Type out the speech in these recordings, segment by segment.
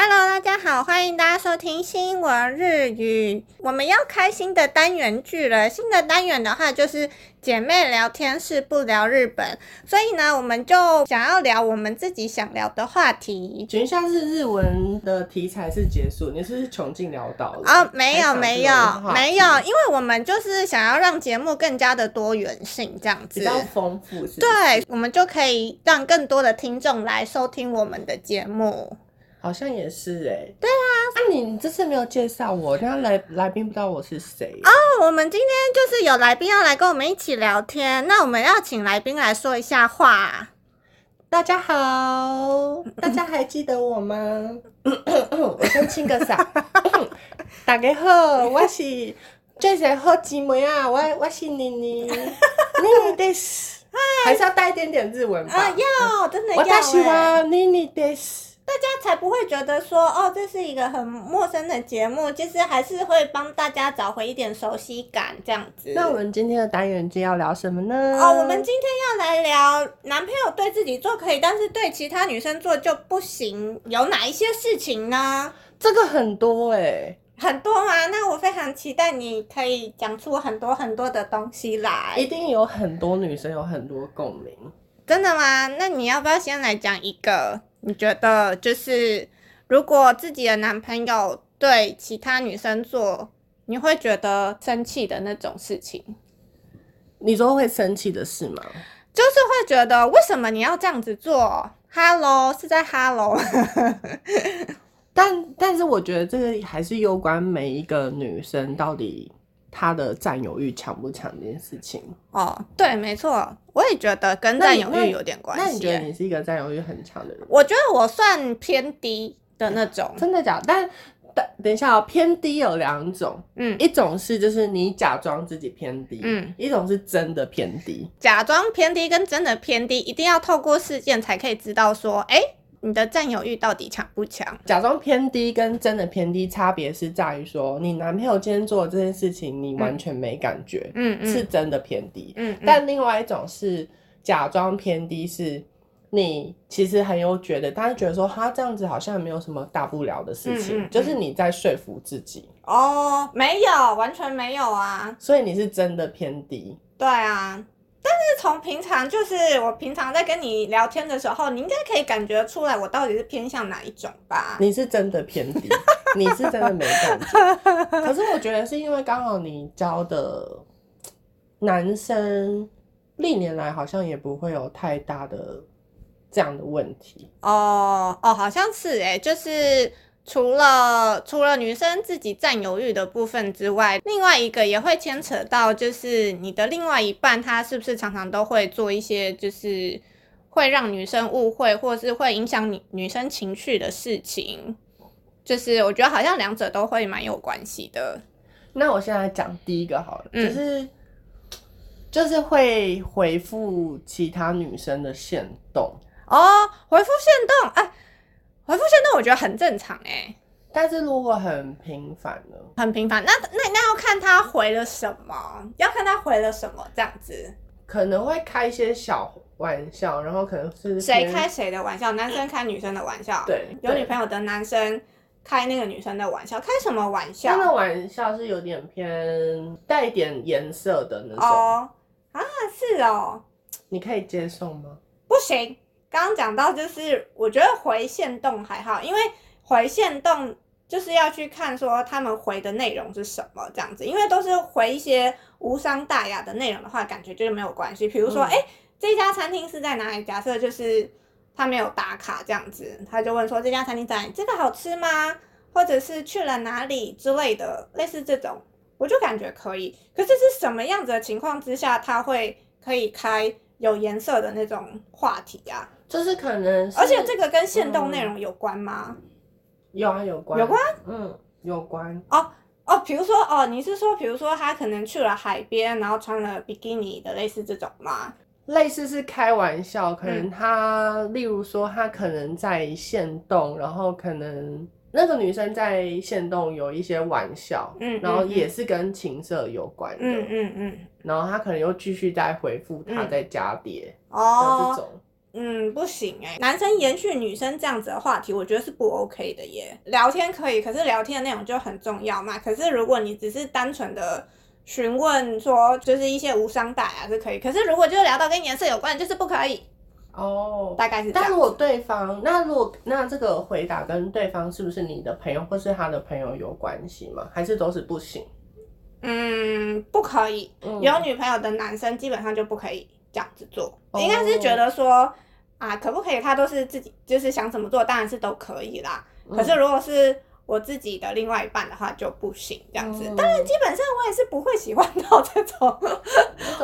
Hello，大家好，欢迎大家收听新闻日语。我们要开新的单元剧了。新的单元的话，就是姐妹聊天室不聊日本。所以呢，我们就想要聊我们自己想聊的话题。等一下是日文的题材是结束，你是穷尽潦倒了？哦，没有没有没有，因为我们就是想要让节目更加的多元性，这样子比较丰富是是？对，我们就可以让更多的听众来收听我们的节目。好像也是哎、欸，对啊，那、啊、你这次没有介绍我，那来来宾不知道我是谁哦。我们今天就是有来宾要来跟我们一起聊天，那我们要请来宾来说一下话。大家好，大家还记得我吗？我先清个嗓。大家好，我是最最好姊妹啊，我我是妮妮，妮妮的是，还是要带一点点日文吧？啊，要真的要、欸。我喜欢妮妮的是。大家才不会觉得说哦，这是一个很陌生的节目，其实还是会帮大家找回一点熟悉感，这样子。那我们今天的单元就要聊什么呢？哦，我们今天要来聊男朋友对自己做可以，但是对其他女生做就不行，有哪一些事情呢？这个很多哎、欸，很多吗？那我非常期待你可以讲出很多很多的东西来，一定有很多女生有很多共鸣。真的吗？那你要不要先来讲一个？你觉得就是，如果自己的男朋友对其他女生做，你会觉得生气的那种事情？你说会生气的事吗？就是会觉得为什么你要这样子做？Hello，是在 Hello。但但是我觉得这个还是有关每一个女生到底。他的占有欲强不强这件事情哦，对，没错，我也觉得跟占有欲有点关系。那你觉得你是一个占有欲很强的人？我觉得我算偏低的那种，真的假的？但等等一下哦，偏低有两种，嗯，一种是就是你假装自己偏低，嗯，一种是真的偏低。假装偏低跟真的偏低，一定要透过事件才可以知道说，哎、欸。你的占有欲到底强不强？假装偏低跟真的偏低差别是在于说，你男朋友今天做的这件事情，你完全没感觉，嗯，是真的偏低，嗯，嗯，但另外一种是假装偏低，是你其实很有觉得，但是觉得说他这样子好像没有什么大不了的事情，嗯嗯嗯，就是你在说服自己。哦，没有，完全没有啊，所以你是真的偏低。对啊。但是从平常就是我平常在跟你聊天的时候，你应该可以感觉出来我到底是偏向哪一种吧？你是真的偏低，你是真的没感觉。可是我觉得是因为刚好你教的男生历年来好像也不会有太大的这样的问题。哦哦，好像是哎，就是。除了除了女生自己占有欲的部分之外，另外一个也会牵扯到，就是你的另外一半，他是不是常常都会做一些，就是会让女生误会，或是会影响女女生情绪的事情。就是我觉得好像两者都会蛮有关系的。那我现在讲第一个好了，嗯、就是就是会回复其他女生的线动哦，回复线动，哎。回复限动我觉得很正常哎、欸，但是如果很频繁呢？很频繁，那那那要看他回了什么，要看他回了什么这样子。可能会开一些小玩笑，然后可能是谁开谁的玩笑，男生开女生的玩笑。对，有女朋友的男生开那个女生的玩笑，开什么玩笑？那个玩笑是有点偏带一点颜色的那种。哦啊，是哦，你可以接受吗？不行。刚刚讲到，就是我觉得回线动还好，因为回线动就是要去看说他们回的内容是什么这样子，因为都是回一些无伤大雅的内容的话，感觉就是没有关系。比如说，哎、嗯欸，这家餐厅是在哪里？假设就是他没有打卡这样子，他就问说这家餐厅在哪里？这个好吃吗？或者是去了哪里之类的，类似这种，我就感觉可以。可是是什么样子的情况之下，他会可以开有颜色的那种话题啊？就是可能是，而且这个跟限动内容有关吗？有啊，有关，有关，嗯，有关。哦哦，比如说哦，你是说，比如说他可能去了海边，然后穿了比基尼的类似这种吗？类似是开玩笑，可能他，嗯、例如说他可能在限动，然后可能那个女生在限动有一些玩笑，嗯，然后也是跟情色有关的，嗯嗯嗯，然后他可能又继续在回复他在加叠，哦，这种，嗯，不行哎，男生延续女生这样子的话题，我觉得是不 OK 的耶。聊天可以，可是聊天的内容就很重要嘛。可是如果你只是单纯的。询问说，就是一些无伤大雅是可以，可是如果就是聊到跟颜色有关，就是不可以哦。大概是这样。但如果对方，那如果那这个回答跟对方是不是你的朋友或是他的朋友有关系吗？还是都是不行？嗯，不可以。嗯、有女朋友的男生基本上就不可以这样子做，哦、应该是觉得说啊，可不可以？他都是自己就是想怎么做，当然是都可以啦。嗯、可是如果是。我自己的另外一半的话就不行，这样子。当然、嗯，基本上我也是不会喜欢到这种。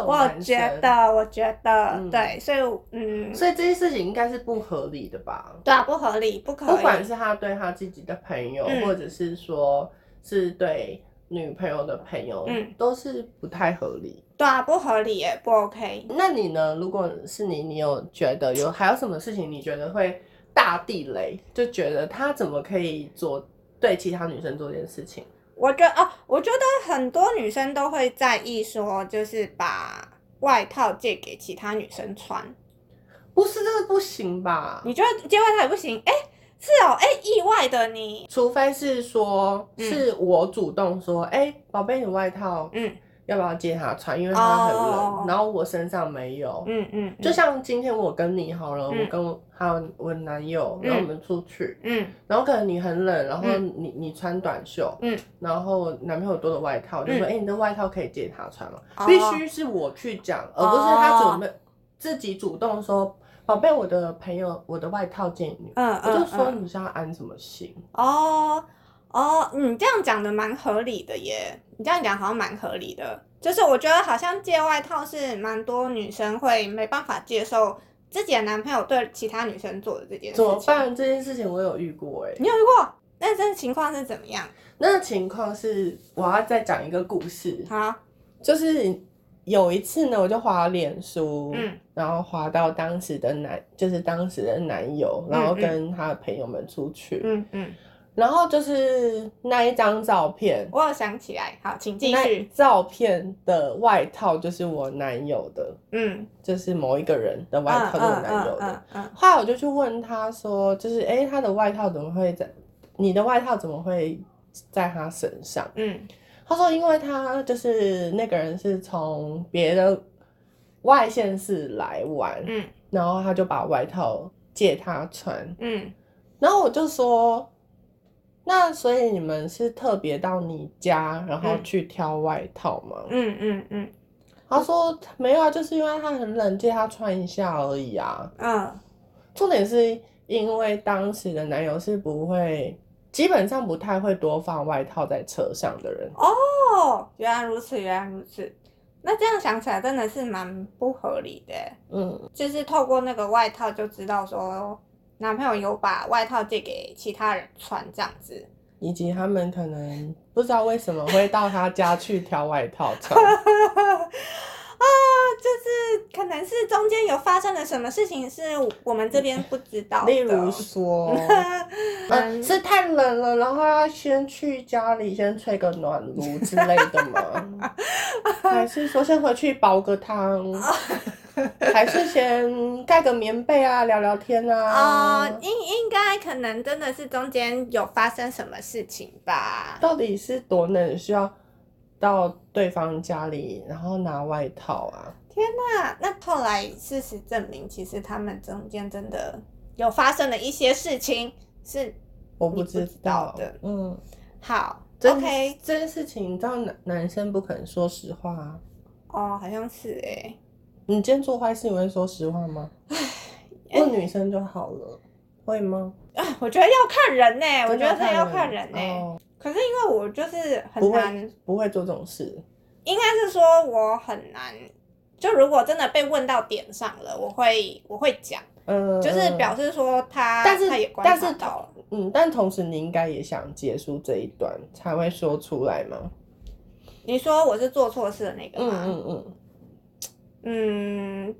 我觉得，我觉得，嗯、对，所以，嗯，所以这些事情应该是不合理的吧？对啊，不合理，不可以。不管是他对他自己的朋友，嗯、或者是说是对女朋友的朋友，嗯，都是不太合理。对啊，不合理耶，不 OK。那你呢？如果是你，你有觉得有还有什么事情你觉得会大地雷？就觉得他怎么可以做？对其他女生做这件事情，我觉得哦，我觉得很多女生都会在意说，就是把外套借给其他女生穿，不是这个不行吧？你觉得借外套也不行？哎，是哦，哎，意外的你，除非是说是我主动说，哎、嗯，宝贝，你外套，嗯。要不要借他穿？因为他很冷，oh. 然后我身上没有。嗯嗯，就像今天我跟你好了，嗯、我跟我还有我男友，然后我们出去，嗯，然后可能你很冷，然后你、嗯、你穿短袖，嗯，然后男朋友多的外套，就说，哎、嗯欸，你的外套可以借他穿吗？Oh. 必须是我去讲，而不是他准备自己主动说，宝贝，我的朋友，我的外套借你。嗯，我就说你是要安什么心？哦。Oh. 哦，你这样讲的蛮合理的耶，你这样讲好像蛮合理的。就是我觉得好像借外套是蛮多女生会没办法接受自己的男朋友对其他女生做的这件事情。怎么办？这件事情我有遇过哎，你有遇过？那这情况是怎么样？那个情况是我要再讲一个故事。好，就是有一次呢，我就滑脸书，嗯，然后滑到当时的男，就是当时的男友，然后跟他的朋友们出去，嗯嗯。嗯然后就是那一张照片，我有想起来，好，请继续。照片的外套就是我男友的，嗯，就是某一个人的外套，是我男友的。嗯，嗯，嗯，嗯，后来我就去问他说，就是哎，他的外套怎么会在你的外套怎么会在他身上？嗯，他说，因为他就是那个人是从别的外县市来玩，嗯，然后他就把外套借他穿，嗯，然后我就说。那所以你们是特别到你家，然后去挑外套吗？嗯嗯嗯。他说没有啊，就是因为他很冷，借他穿一下而已啊。嗯。重点是因为当时的男友是不会，基本上不太会多放外套在车上的人。哦，原来如此，原来如此。那这样想起来真的是蛮不合理的。嗯。就是透过那个外套就知道说。男朋友有把外套借给其他人穿，这样子，以及他们可能不知道为什么会到他家去挑外套穿。啊，就是可能是中间有发生了什么事情，是我们这边不知道。例如说，嗯，是太冷了，然后要先去家里先吹个暖炉之类的吗？还是说先回去煲个汤？还是先盖个棉被啊，聊聊天啊。哦、呃，应应该可能真的是中间有发生什么事情吧？到底是多冷，需要到对方家里，然后拿外套啊？天哪！那后来事实证明，其实他们中间真的有发生了一些事情，是我不知道的。嗯，好，OK，这件事情，你知道男男生不可能说实话啊。哦，好像是哎、欸。你今天做坏事，你会说实话吗？问女生就好了，会吗？我觉得要看人呢、欸，我觉得这要看人呢、欸。哦、可是因为我就是很难不，不会做这种事。应该是说我很难，就如果真的被问到点上了，我会我会讲。嗯，就是表示说他，但是他也观察到了，嗯，但同时你应该也想结束这一段才会说出来吗？你说我是做错事的那个吗？嗯嗯嗯，嗯，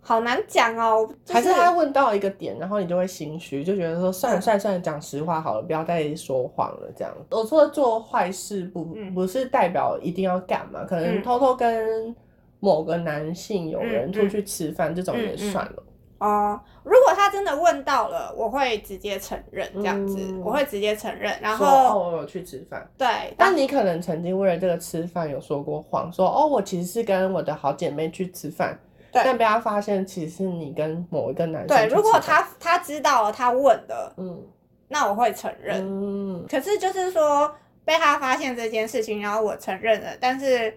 好难讲哦。就是、还是他问到一个点，然后你就会心虚，就觉得说算了算了算了，讲实话好了，不要再说谎了。这样，我说做坏事不、嗯、不是代表一定要干嘛，可能偷偷跟某个男性有人出去吃饭，嗯、这种也算了。哦、呃，如果他真的问到了，我会直接承认这样子，嗯、我会直接承认，然后哦，我有去吃饭，对，但你可能曾经为了这个吃饭有说过谎，说哦，我其实是跟我的好姐妹去吃饭，对，但被他发现其实是你跟某一个男生。对，如果他他知道了，他问的，嗯，那我会承认，嗯，可是就是说被他发现这件事情，然后我承认了，但是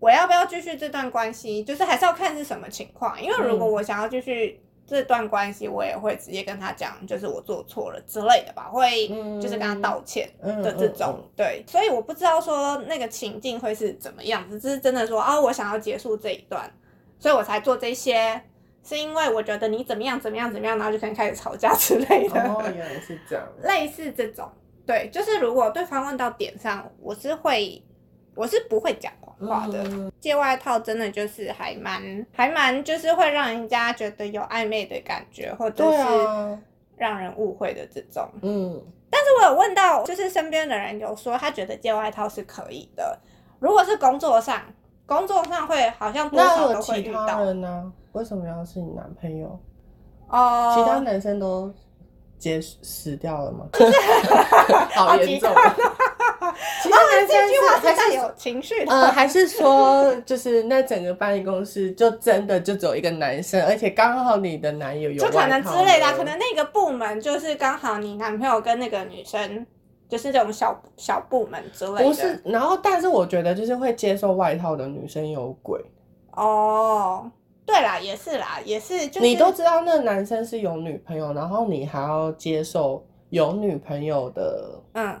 我要不要继续这段关系，就是还是要看是什么情况，因为如果我想要继续。这段关系我也会直接跟他讲，就是我做错了之类的吧，会就是跟他道歉的这种，嗯嗯嗯、对，所以我不知道说那个情境会是怎么样子，只是真的说啊、哦，我想要结束这一段，所以我才做这些，是因为我觉得你怎么样怎么样怎么样，然后就可能开始吵架 之类的。哦，原来是这样。类似这种，对，就是如果对方问到点上，我是会，我是不会讲谎。话的借外套真的就是还蛮还蛮就是会让人家觉得有暧昧的感觉，或者是让人误会的这种。嗯，但是我有问到，就是身边的人有说他觉得借外套是可以的。如果是工作上，工作上会好像多少都会遇到。那其他人呢？为什么要是你男朋友？哦，其他男生都结死掉了吗？好严重。其实男生是还是有情绪的，呃，还是说就是那整个办公室就真的就只有一个男生，而且刚好你的男友有就可能之类的，可能那个部门就是刚好你男朋友跟那个女生就是这种小小部门之类的。不是，然后但是我觉得就是会接受外套的女生有鬼。哦，对啦，也是啦，也是，就是你都知道那个男生是有女朋友，然后你还要接受有女朋友的，嗯。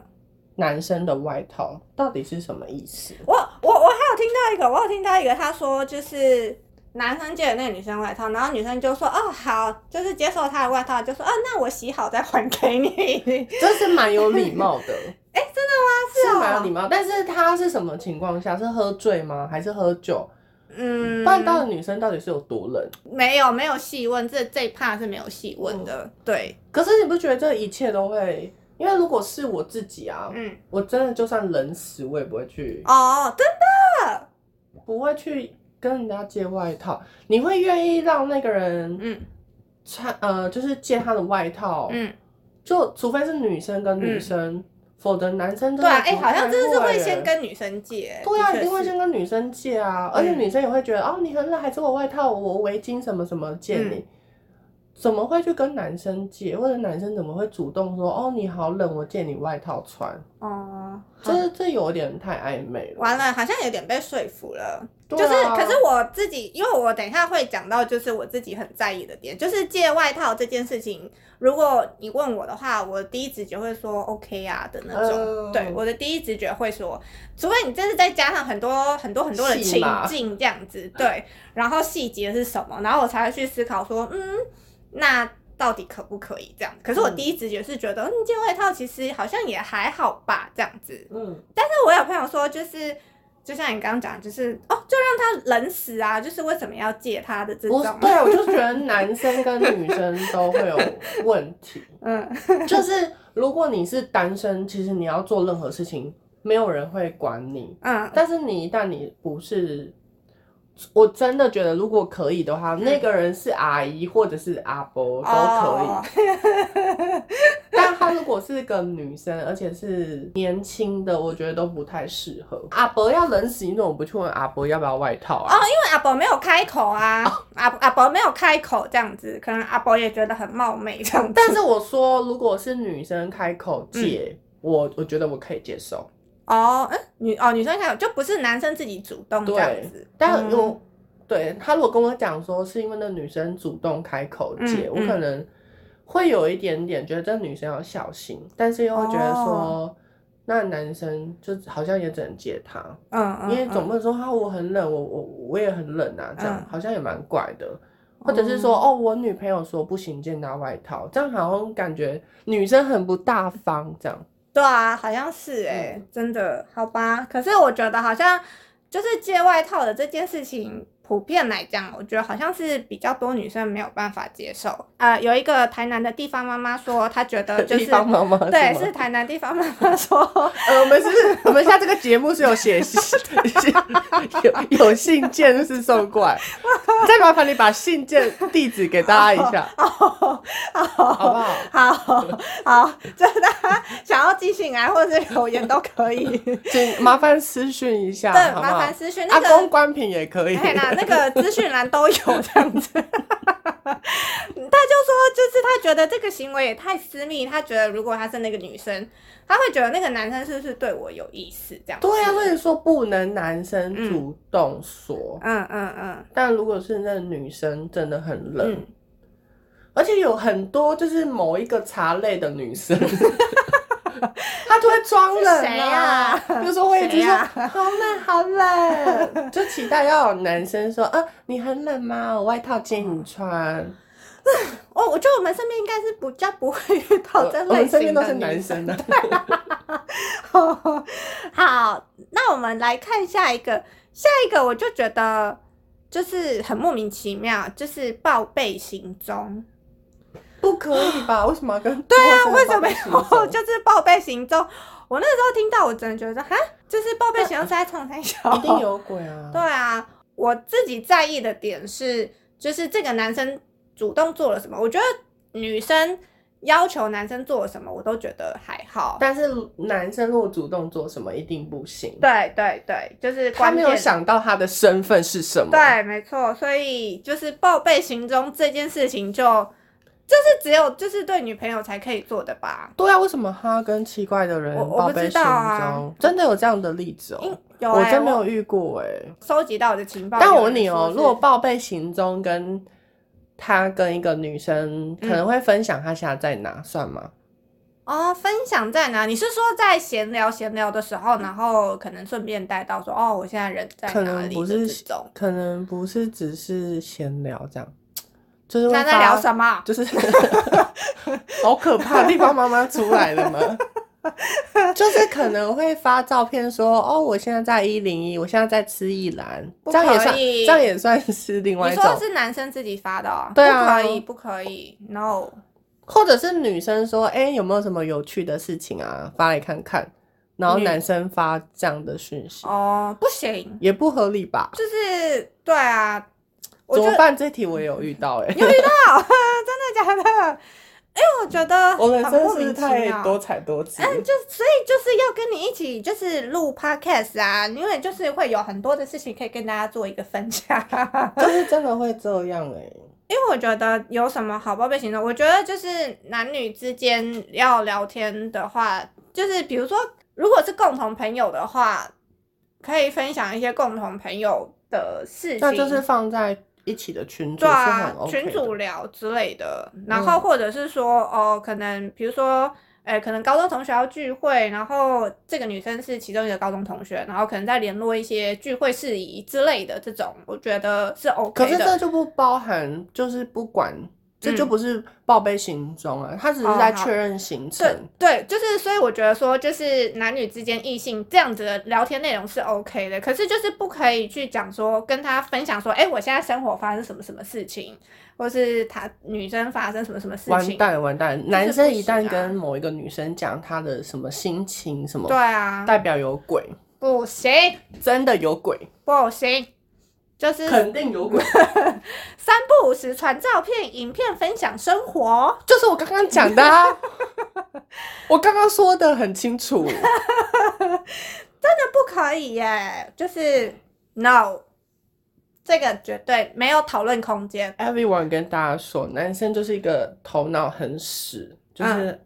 男生的外套到底是什么意思？我我我还有听到一个，我有听到一个，他说就是男生借的那个女生外套，然后女生就说哦好，就是接受他的外套，就说哦那我洗好再还给你，这是蛮有礼貌的。哎、欸，真的吗？是蛮、喔、有礼貌，但是他是什么情况下？是喝醉吗？还是喝酒？嗯，不然到底女生到底是有多冷？没有没有细问，这这一 part 是没有细问的。嗯、对，可是你不觉得这一切都会？因为如果是我自己啊，嗯，我真的就算冷死，我也不会去哦，真的？不会去跟人家借外套。你会愿意让那个人，嗯，穿呃，就是借他的外套，嗯，就除非是女生跟女生，嗯、否则男生对啊，哎、欸，好像真的是会先跟女生借，对啊，一定会先跟女生借啊，而且女生也会觉得、嗯、哦，你很冷，还借我外套，我围巾什么什么借你。嗯怎么会去跟男生借，或者男生怎么会主动说哦，你好冷，我借你外套穿？哦、uh,，这这有点太暧昧了。完了，好像有点被说服了。啊、就是，可是我自己，因为我等一下会讲到，就是我自己很在意的点，就是借外套这件事情。如果你问我的话，我的第一直觉会说 OK 啊的那种。Uh, 对，我的第一直觉会说，除非你这是再加上很多很多很多的情境这样子，对，然后细节是什么，然后我才会去思考说，嗯。那到底可不可以这样？可是我第一直觉是觉得，嗯，借外套其实好像也还好吧，这样子。嗯。但是我有朋友说，就是就像你刚刚讲，就是哦，就让他冷死啊！就是为什么要借他的这种？对，我就觉得男生跟女生都会有问题。嗯。就是如果你是单身，其实你要做任何事情，没有人会管你。嗯。但是你一旦你不是。我真的觉得，如果可以的话，嗯、那个人是阿姨或者是阿伯都可以。Oh. 但他如果是个女生，而且是年轻的，我觉得都不太适合。阿伯要冷死，你怎么不去问阿伯要不要外套啊？哦，oh, 因为阿伯没有开口啊，oh. 阿阿伯没有开口这样子，可能阿伯也觉得很冒昧这样子。但是我说，如果是女生开口借，嗯、我我觉得我可以接受。哦，嗯，女哦，女生还有就不是男生自己主动这样子，但我、嗯、对他如果跟我讲说是因为那女生主动开口借，嗯、我可能会有一点点觉得这女生要小心，嗯、但是又会觉得说、哦、那男生就好像也只能接他，嗯，因为总不能说哈、我很冷，我我我也很冷啊，这样、嗯、好像也蛮怪的。或者是说，哦，我女朋友说不行，见到外套，这样好像感觉女生很不大方，这样。对啊，好像是哎、欸，嗯、真的，好吧。可是我觉得好像就是借外套的这件事情。普遍来讲，我觉得好像是比较多女生没有办法接受。呃，有一个台南的地方妈妈说，她觉得 就是地方妈妈对，是台南地方妈妈说，呃，我们是，我们现在这个节目是有写信，有有信件是送过来，再麻烦你把信件地址给大家一下，哦，好，好不好？好好，就是大家想要寄信来或者是留言都可以，请麻烦私讯一下，对，麻烦私讯，阿公关品也可以。那个 资讯栏都有这样子，他就说，就是他觉得这个行为也太私密，他觉得如果他是那个女生，他会觉得那个男生是不是对我有意思？这样对啊，所以说不能男生主动说，嗯嗯嗯，但如果是那个女生真的很冷，嗯、而且有很多就是某一个茶类的女生。他就会装冷 啊，有时候会一直说好冷好冷，就期待要有男生说啊，你很冷吗？我外套借你穿。哦，我觉得我们身边应该是比较不会遇到这类型的。我们身边都是男生的。好，那我们来看下一个，下一个我就觉得就是很莫名其妙，就是报备行踪。不可以吧？为什么要跟？对啊，为什么要 就是报备行踪？我那时候听到，我真的觉得哈，就是报备行踪是在冲三小，一定有鬼啊！对啊，我自己在意的点是，就是这个男生主动做了什么。我觉得女生要求男生做什么，我都觉得还好。但是男生如果主动做什么，一定不行。对对对，就是他没有想到他的身份是什么。对，没错。所以就是报备行踪这件事情就。这是只有就是对女朋友才可以做的吧？对啊，为什么他跟奇怪的人报备行踪？啊、真的有这样的例子哦、喔？有、欸，我真没有遇过哎、欸。收集到的情报。但我问你哦、喔，如果报备行踪跟他跟一个女生可能会分享他现在在哪，嗯、算吗？哦，分享在哪？你是说在闲聊闲聊的时候，然后可能顺便带到说哦，我现在人在哪里？可能不是，可能不是只是闲聊这样。就是他在聊什么？就是 好可怕，地方妈妈出来了吗？就是可能会发照片说，哦，我现在在一零一，我现在在吃一兰，这样也算，这样也算是另外一种。你说是男生自己发的哦？对啊，不可以，不可以，no。或者是女生说，哎、欸，有没有什么有趣的事情啊？发来看看，然后男生发这样的讯息，哦，不行，也不合理吧？就是对啊。怎么办？这题我也有遇到哎、欸，有遇到，真的假的？哎、欸，我觉得 我们真是太多彩多姿。嗯，就所以就是要跟你一起就是录 podcast 啊，因为就是会有很多的事情可以跟大家做一个分享。就是真的会这样哎、欸，因为我觉得有什么好报备行动？我觉得就是男女之间要聊天的话，就是比如说如果是共同朋友的话，可以分享一些共同朋友的事情，那就是放在。一起的群组，对啊，群组聊之类的，然后或者是说，嗯、哦，可能比如说，哎，可能高中同学要聚会，然后这个女生是其中一个高中同学，然后可能再联络一些聚会事宜之类的，这种我觉得是 OK 的。可是这就不包含，就是不管。这就不是报备行踪啊，他只是在确认行程。哦、对，对，就是所以我觉得说，就是男女之间异性这样子的聊天内容是 OK 的，可是就是不可以去讲说跟他分享说，哎，我现在生活发生什么什么事情，或是他女生发生什么什么事情。完蛋完蛋，男生一旦跟某一个女生讲他的什么心情什么，对啊，代表有鬼，不行，真的有鬼，不行。就是肯定有鬼，三不五时传照片、影片分享生活，就是我刚刚讲的啊。我刚刚说的很清楚，真的不可以耶！就是 no，这个绝对没有讨论空间。Everyone 跟大家说，男生就是一个头脑很屎，就是、嗯、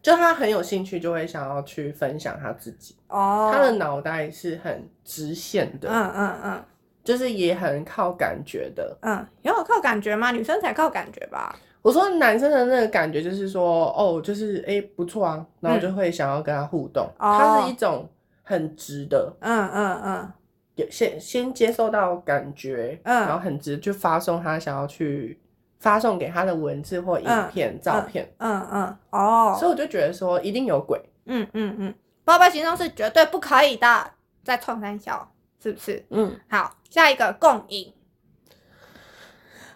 就他很有兴趣，就会想要去分享他自己。哦，他的脑袋是很直线的。嗯嗯嗯。嗯就是也很靠感觉的，嗯，也有靠感觉吗？女生才靠感觉吧。我说男生的那个感觉就是说，哦，就是哎、欸、不错啊，然后就会想要跟他互动。嗯、它是一种很直的，嗯嗯嗯，先先接受到感觉，嗯，然后很直就发送他想要去发送给他的文字或影片、嗯、照片，嗯嗯，嗯，哦，所以我就觉得说一定有鬼，嗯嗯嗯，包包行动是绝对不可以的，在创三小是不是？嗯，好，下一个共饮。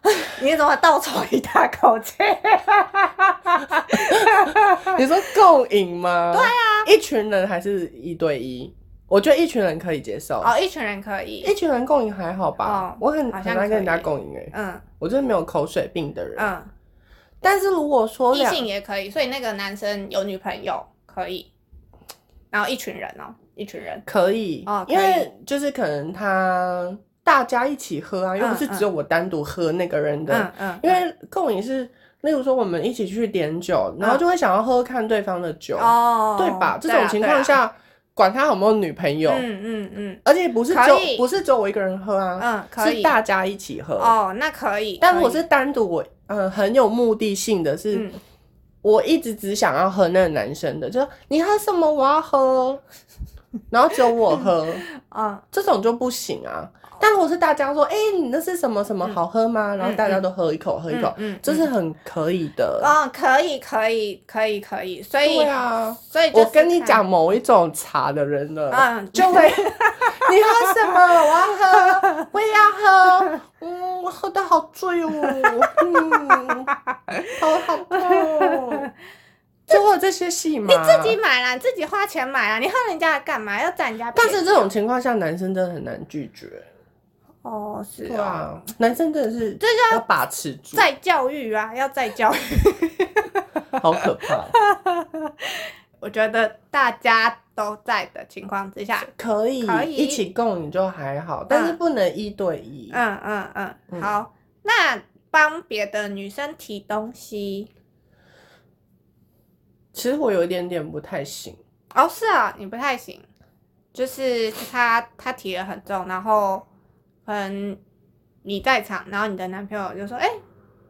你怎么倒抽一大口气？你说共赢吗？对啊，一群人还是一对一？我觉得一群人可以接受。哦，一群人可以，一群人共饮还好吧？哦、我很很难跟人家共饮哎。嗯，我就是没有口水病的人。嗯，但是如果说异性也可以，所以那个男生有女朋友可以，然后一群人哦，一群人可以哦，因为就是可能他。大家一起喝啊，又不是只有我单独喝那个人的。嗯嗯。因为共饮是，例如说我们一起去点酒，然后就会想要喝看对方的酒，哦，对吧？这种情况下，管他有没有女朋友，嗯嗯嗯，而且不是只有不是只有我一个人喝啊，嗯，可以，是大家一起喝。哦，那可以。但如果是单独我，嗯，很有目的性的是，我一直只想要喝那个男生的，就你喝什么我要喝，然后只有我喝，啊，这种就不行啊。但如果是大家说，哎、欸，你那是什么什么好喝吗？嗯、然后大家都喝一口，嗯、喝一口，嗯，这是很可以的。啊，可以，可以，可以，可以。所以，啊，所以我跟你讲某一种茶的人了，嗯，就会，你喝什么？我要喝，我也要喝。嗯，我喝的好醉哦，嗯，好好痛。就会有这些戏吗？你自己买啦，你自己花钱买啦，你恨人家的干嘛？要占人家？但是这种情况下，男生真的很难拒绝。哦，是啊，男生真的是，这要要把持住，再教育啊，要再教育，好可怕。我觉得大家都在的情况之下，可以可以一起共你就还好，但是不能一对一。嗯嗯嗯，嗯，好，那帮别的女生提东西，其实我有一点点不太行。哦，是啊，你不太行，就是他他提的很重，然后。嗯，你在场，然后你的男朋友就说：“哎、欸，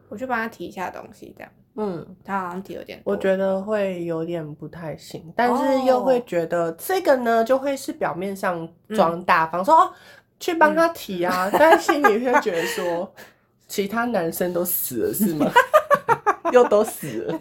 我去帮他提一下东西，这样。”嗯，他好像提有点，我觉得会有点不太行，但是又会觉得这个呢，就会是表面上装大方，嗯、说哦，去帮他提啊，嗯、但是心里会觉得说，其他男生都死了是吗？又都死了。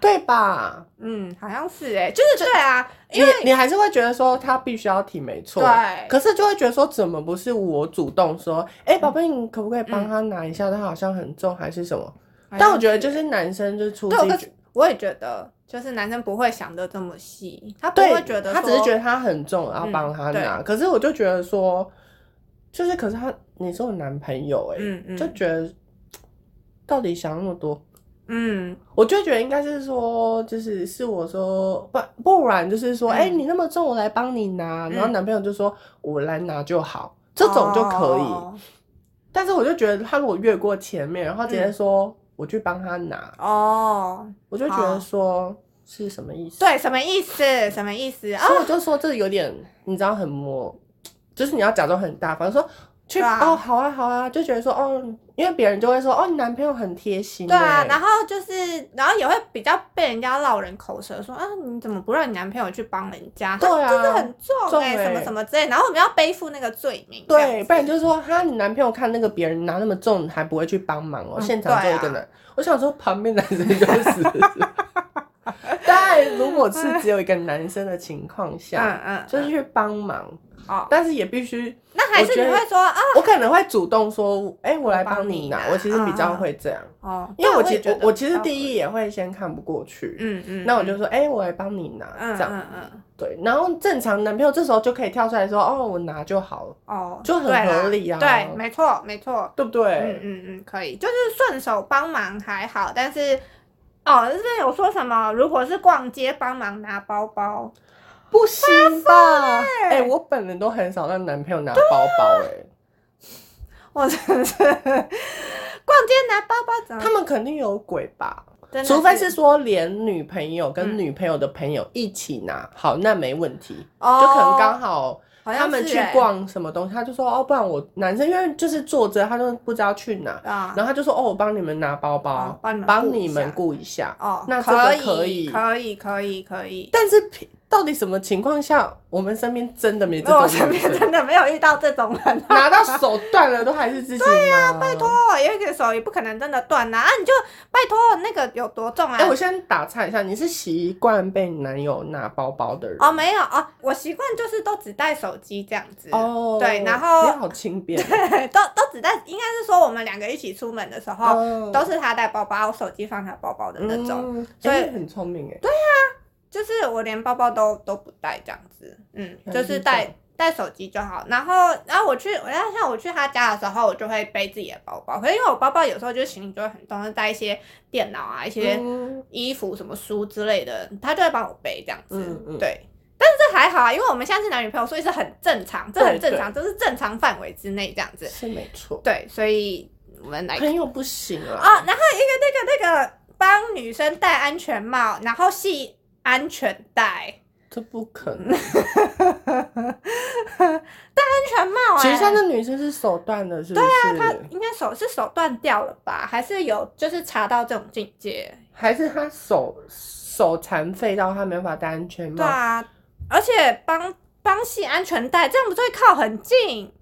对吧？嗯，好像是哎，就是对啊，因为你还是会觉得说他必须要提，没错。对。可是就会觉得说，怎么不是我主动说，哎，宝贝，你可不可以帮他拿一下？他好像很重，还是什么？但我觉得就是男生就出自，我也觉得就是男生不会想的这么细，他不会觉得，他只是觉得他很重，然后帮他拿。可是我就觉得说，就是可是他你是我男朋友哎，嗯嗯，就觉得 到底想那么多。嗯，我就觉得应该是说，就是是我说不不然就是说，哎、嗯欸，你那么重，我来帮你拿。嗯、然后男朋友就说，我来拿就好，这种就可以。哦、但是我就觉得他如果越过前面，然后直接说、嗯、我去帮他拿，哦，我就觉得说是什么意思？对，什么意思？什么意思？所以我就说这有点，你知道很模，就是你要假装很大方，说。去哦，好啊，好啊，就觉得说哦，因为别人就会说哦，你男朋友很贴心。对啊，然后就是，然后也会比较被人家落人口舌说啊，你怎么不让你男朋友去帮人家？对啊，真的很重哎，什么什么之类，然后我们要背负那个罪名。对，不然就是说哈，你男朋友看那个别人拿那么重，还不会去帮忙哦，现场就一个人。我想说旁边男生就是，但如果是只有一个男生的情况下，嗯嗯，就是去帮忙。哦，但是也必须，那还是你会说啊？我可能会主动说，哎，我来帮你拿。我其实比较会这样，哦，因为我其实我其实第一也会先看不过去，嗯嗯，那我就说，哎，我来帮你拿，这样，嗯嗯，对。然后正常男朋友这时候就可以跳出来说，哦，我拿就好了，哦，就很合理啊，对，没错没错，对不对？嗯嗯嗯，可以，就是顺手帮忙还好，但是哦，这边有说什么？如果是逛街帮忙拿包包。不行吧？哎、欸，我本人都很少让男朋友拿包包、欸，哎，我真的是逛街拿包包怎么？他们肯定有鬼吧？除非是说连女朋友跟女朋友的朋友一起拿，嗯、好，那没问题，哦、就可能刚好。他们去逛什么东西，他就说哦，不然我男生因为就是坐着，他都不知道去哪，啊。然后他就说哦，我帮你们拿包包，帮帮你们顾一下。哦，那这个可以，可以，可以，可以。但是到底什么情况下，我们身边真的没这种人？我身边真的没有遇到这种人，拿到手断了都还是自己。对呀、啊，拜托，有一个手也不可能真的断呐啊！你就拜托那个有多重啊？哎、欸，我先打岔一下，你是习惯被男友拿包包的人？哦，没有哦，我习惯就是都只带手机这样子。哦，对，然后你好轻便，都都只带，应该是说我们两个一起出门的时候，哦、都是他带包包，我手机放他包包的那种，嗯、所以、欸、很聪明哎。对呀、啊。就是我连包包都都不带这样子，嗯，就是带带手机就好。然后，然后我去，我要像我去他家的时候，我就会背自己的包包。可是因为我包包有时候就行李就会很重，就带一些电脑啊、一些衣服、什么书之类的，他就会帮我背这样子。嗯嗯。对，但是这还好啊，因为我们现在是男女朋友，所以是很正常，这很正常，这是正常范围之内这样子。是没错。对，所以我们来朋友不行啊。啊，然后一个那个那个帮女生戴安全帽，然后系。安全带，这不可能。戴安全帽啊、欸，其实那女生是手断的，是不是？对啊，她应该手是手断掉了吧？还是有就是查到这种境界？还是她手手残废到她没法戴安全帽？对啊，而且帮帮系安全带，这样不就会靠很近？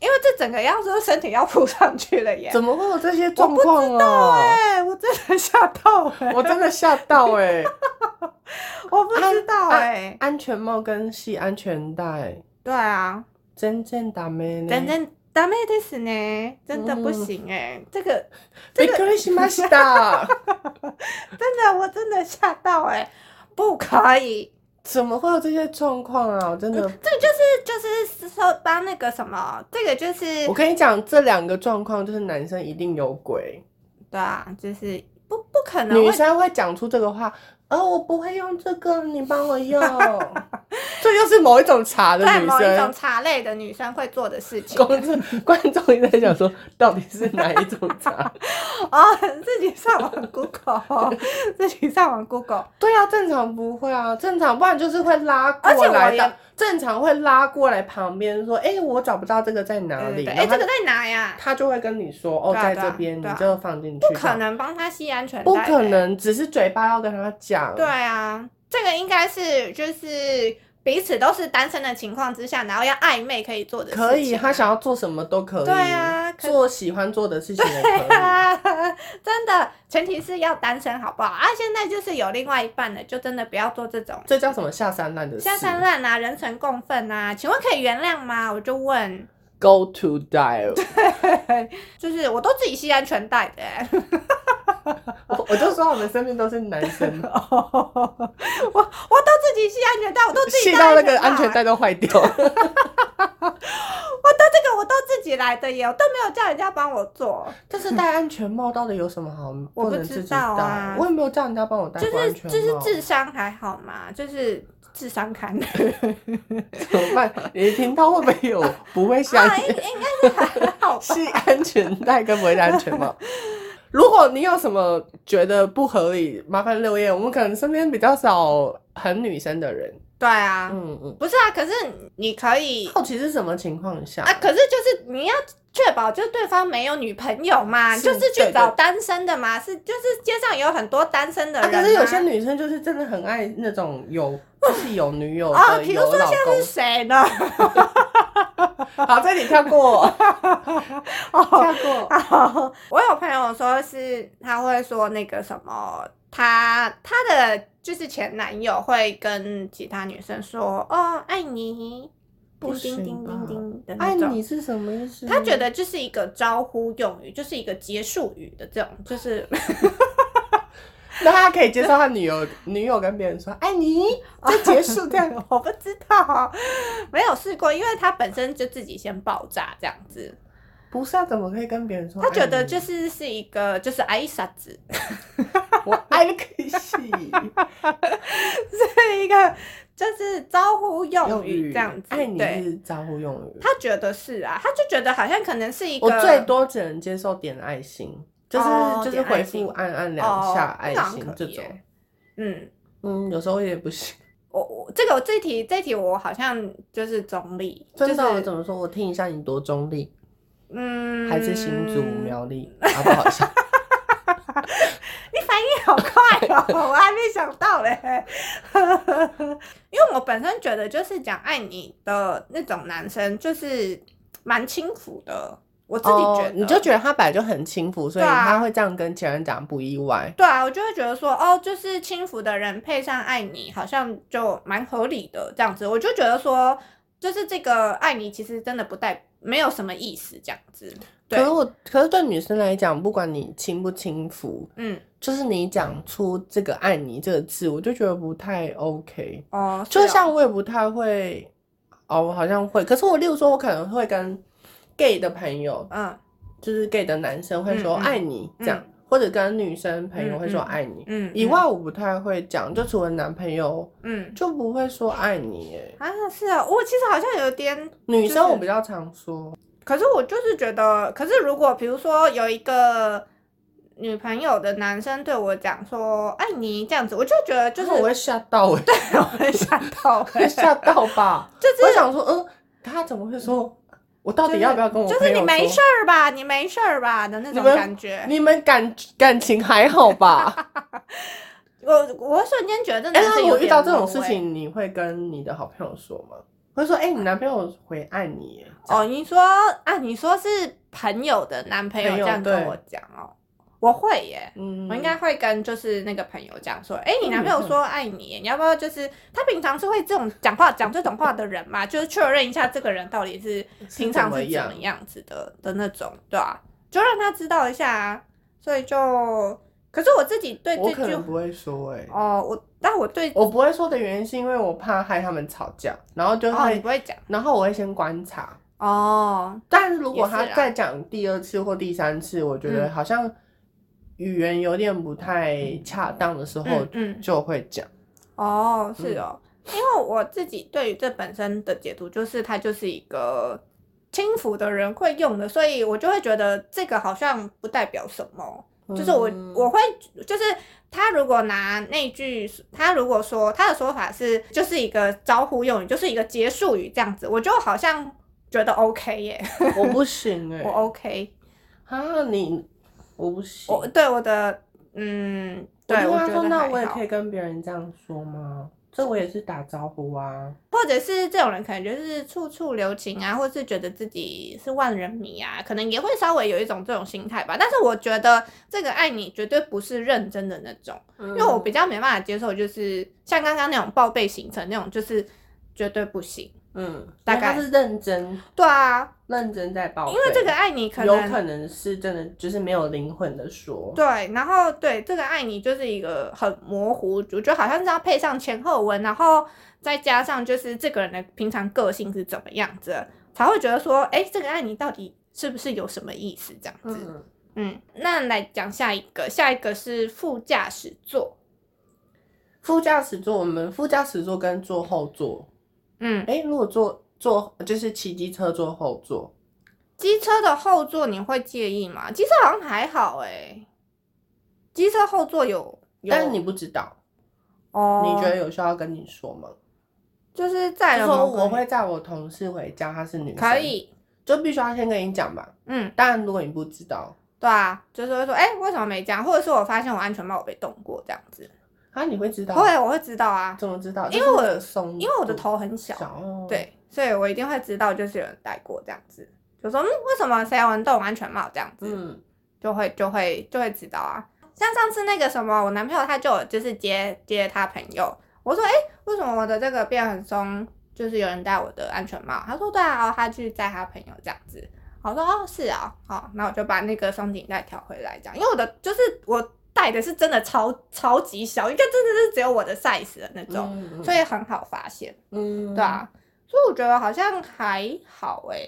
因为这整个要说身体要扑上去了耶，怎么会有这些状况啊？我不知道哎，我真的吓到哎，我真的吓到哎，我不知道哎，安全帽跟系安全带，对啊，真正ダメ呢，真正ダメです呢，真的不行哎，这个びっくりしました，真的我真的吓到哎，不可以。 怎么会有这些状况啊？我真的，这个就是就是说帮那个什么，这个就是我跟你讲，这两个状况就是男生一定有鬼，对啊，就是不不可能女生会讲出这个话。哦，我不会用这个，你帮我 用。这又是某一种茶的女生，某一种茶类的女生会做的事情。观众观众也在想说，到底是哪一种茶？哦，自己上网 Google，自己上网 Google。对啊，正常不会啊，正常不然就是会拉过来的。正常会拉过来旁边说：“哎、欸，我找不到这个在哪里？哎、欸，这个在哪呀？”他就会跟你说：“哦，在这边，你就放进去。”不可能帮他系安全带，不可能，只是嘴巴要跟他讲。对啊，这个应该是就是。彼此都是单身的情况之下，然后要暧昧可以做的事情，啊，可以，他想要做什么都可以。对啊，做喜欢做的事情也可以。啊，真的，前提是要单身，好不好？啊，现在就是有另外一半了，就真的不要做这种。这叫什么下三滥的事？下三滥啊，人神共愤啊，请问可以原谅吗？我就问。Go to die。对，就是我都自己系安全带的。我我就说我们身边都是男生，我我都自己系安全带，我都自己系到那个安全带都坏掉。我都这个我都自己来的耶，我都没有叫人家帮我做。但是戴安全帽到底有什么好？我不知道啊，我也没有叫人家帮我戴。就是就是智商还好嘛，就是智商堪。怎么办？你听到会不会有不会相信？应应该是还好。系安全带跟不会戴安全帽。如果你有什么觉得不合理，麻烦留言。我们可能身边比较少很女生的人。对啊，嗯嗯，不是啊，可是你可以好奇是什么情况下啊？可是就是你要确保，就是对方没有女朋友嘛，是就是去找单身的嘛，是就是街上有很多单身的人，啊。可是有些女生就是真的很爱那种有就是有女友的，啊，比如说像是谁呢？好，这里跳过，跳过。我有朋友说是他会说那个什么，他他的就是前男友会跟其他女生说哦爱你，不叮叮叮叮的那种。爱你是什么意思？他觉得就是一个招呼用语，就是一个结束语的这种，就是。那他可以接受他女友 女友跟别人说爱你，就结束这样？我不知道，没有试过，因为他本身就自己先爆炸这样子。不是啊，怎么可以跟别人说？他觉得就是是一个就是爱啥子，我爱的可以是一个就是招呼用语这样子。爱你是招呼用语，他觉得是啊，他就觉得好像可能是一个，我最多只能接受点爱心。就是就是回复按按两下爱心这种，嗯嗯，有时候也不行。我我这个我这题这题我好像就是中立，真的怎么说？我听一下你多中立，嗯，还是新竹苗栗，好不好笑？你反应好快哦，我还没想到嘞。因为我本身觉得，就是讲爱你的那种男生，就是蛮轻浮的。我自己觉得，哦、你就觉得他本来就很轻浮，所以他会这样跟前任讲不意外。对啊，我就会觉得说，哦，就是轻浮的人配上爱你，好像就蛮合理的这样子。我就觉得说，就是这个爱你其实真的不带没有什么意思这样子。对。可是我，可是对女生来讲，不管你轻不轻浮，嗯，就是你讲出这个爱你这个字，我就觉得不太 OK。哦，就像我也不太会，哦，我好像会，可是我例如说，我可能会跟。Gay 的朋友，嗯，就是 gay 的男生会说爱你这样，或者跟女生朋友会说爱你，嗯，嗯以外我不太会讲，就除了男朋友，嗯，就不会说爱你，哎，啊，是啊，我其实好像有点、就是、女生我比较常说，可是我就是觉得，可是如果比如说有一个女朋友的男生对我讲说爱你这样子，我就觉得就是我会吓到，对，我会吓到，会吓到吧，就是我想说，嗯，他怎么会说？我到底要不要跟我就是你没事儿吧？你没事儿吧的那种感觉。你们感感情还好吧？我我瞬间觉得，哎，我遇到这种事情，你会跟你的好朋友说吗？会说，哎，你男朋友回爱你。哦，你说啊，你说是朋友的男朋友这样跟我讲哦。我会耶，嗯、我应该会跟就是那个朋友讲说，哎、欸，你男朋友说爱你，你要不要就是他平常是会这种讲话讲这种话的人嘛？就是确认一下这个人到底是平常是怎么样子的的那种，对啊，就让他知道一下啊。所以就，可是我自己对这句我可能不会说哎、欸，哦，我但我对我不会说的原因是因为我怕害他们吵架，然后就会、哦、你不会讲，然后我会先观察哦。但如果他再讲第二次或第三次，我觉得好像。语言有点不太恰当的时候，嗯，就会讲、嗯。哦，是哦，嗯、因为我自己对于这本身的解读，就是它就是一个轻浮的人会用的，所以我就会觉得这个好像不代表什么。嗯、就是我我会就是他如果拿那句，他如果说他的说法是就是一个招呼用语，就是一个结束语这样子，我就好像觉得 OK 耶。我不行哎、欸，我 OK 啊你。我不行，我对我的嗯，对我觉得那我也可以跟别人这样说吗？这我也是打招呼啊，或者是这种人可能就是处处留情啊，或是觉得自己是万人迷啊，可能也会稍微有一种这种心态吧。但是我觉得这个爱你绝对不是认真的那种，嗯、因为我比较没办法接受，就是像刚刚那种报备行程那种，就是绝对不行。嗯，大概是认真，对啊，认真在报备，因为这个爱你可能有可能是真的，就是没有灵魂的说。对，然后对这个爱你就是一个很模糊，我觉得好像是要配上前后文，然后再加上就是这个人的平常个性是怎么样子，才会觉得说，哎，这个爱你到底是不是有什么意思？这样子，嗯，嗯，那来讲下一个，下一个是副驾驶座，副驾驶座，我们副驾驶座跟坐后座。嗯，哎、欸，如果坐坐就是骑机车坐后座，机车的后座你会介意吗？机车好像还好哎、欸，机车后座有，有，但是你不知道哦。你觉得有需要跟你说吗？就是在说我会载我同事回家，她是女生，可以就必须要先跟你讲吧。嗯，但如果你不知道，对啊，就是会说，哎、欸，为什么没讲？或者是我发现我安全帽我被动过这样子。啊，你会知道？会，我会知道啊。怎么知道？因为我的松，因为我的头很小，小对，所以我一定会知道，就是有人戴过这样子。就说，嗯，为什么谁有人戴安全帽这样子？嗯，就会就会就会知道啊。像上次那个什么，我男朋友他就就是接接他朋友，我说，哎、欸，为什么我的这个变很松？就是有人戴我的安全帽。他说，对啊，他去载他朋友这样子。我说，哦，是啊，好，那我就把那个松紧带调回来，这样，因为我的就是我。戴的是真的超超级小，应该真的是只有我的 size 的那种，所以很好发现，嗯，对啊，所以我觉得好像还好哎，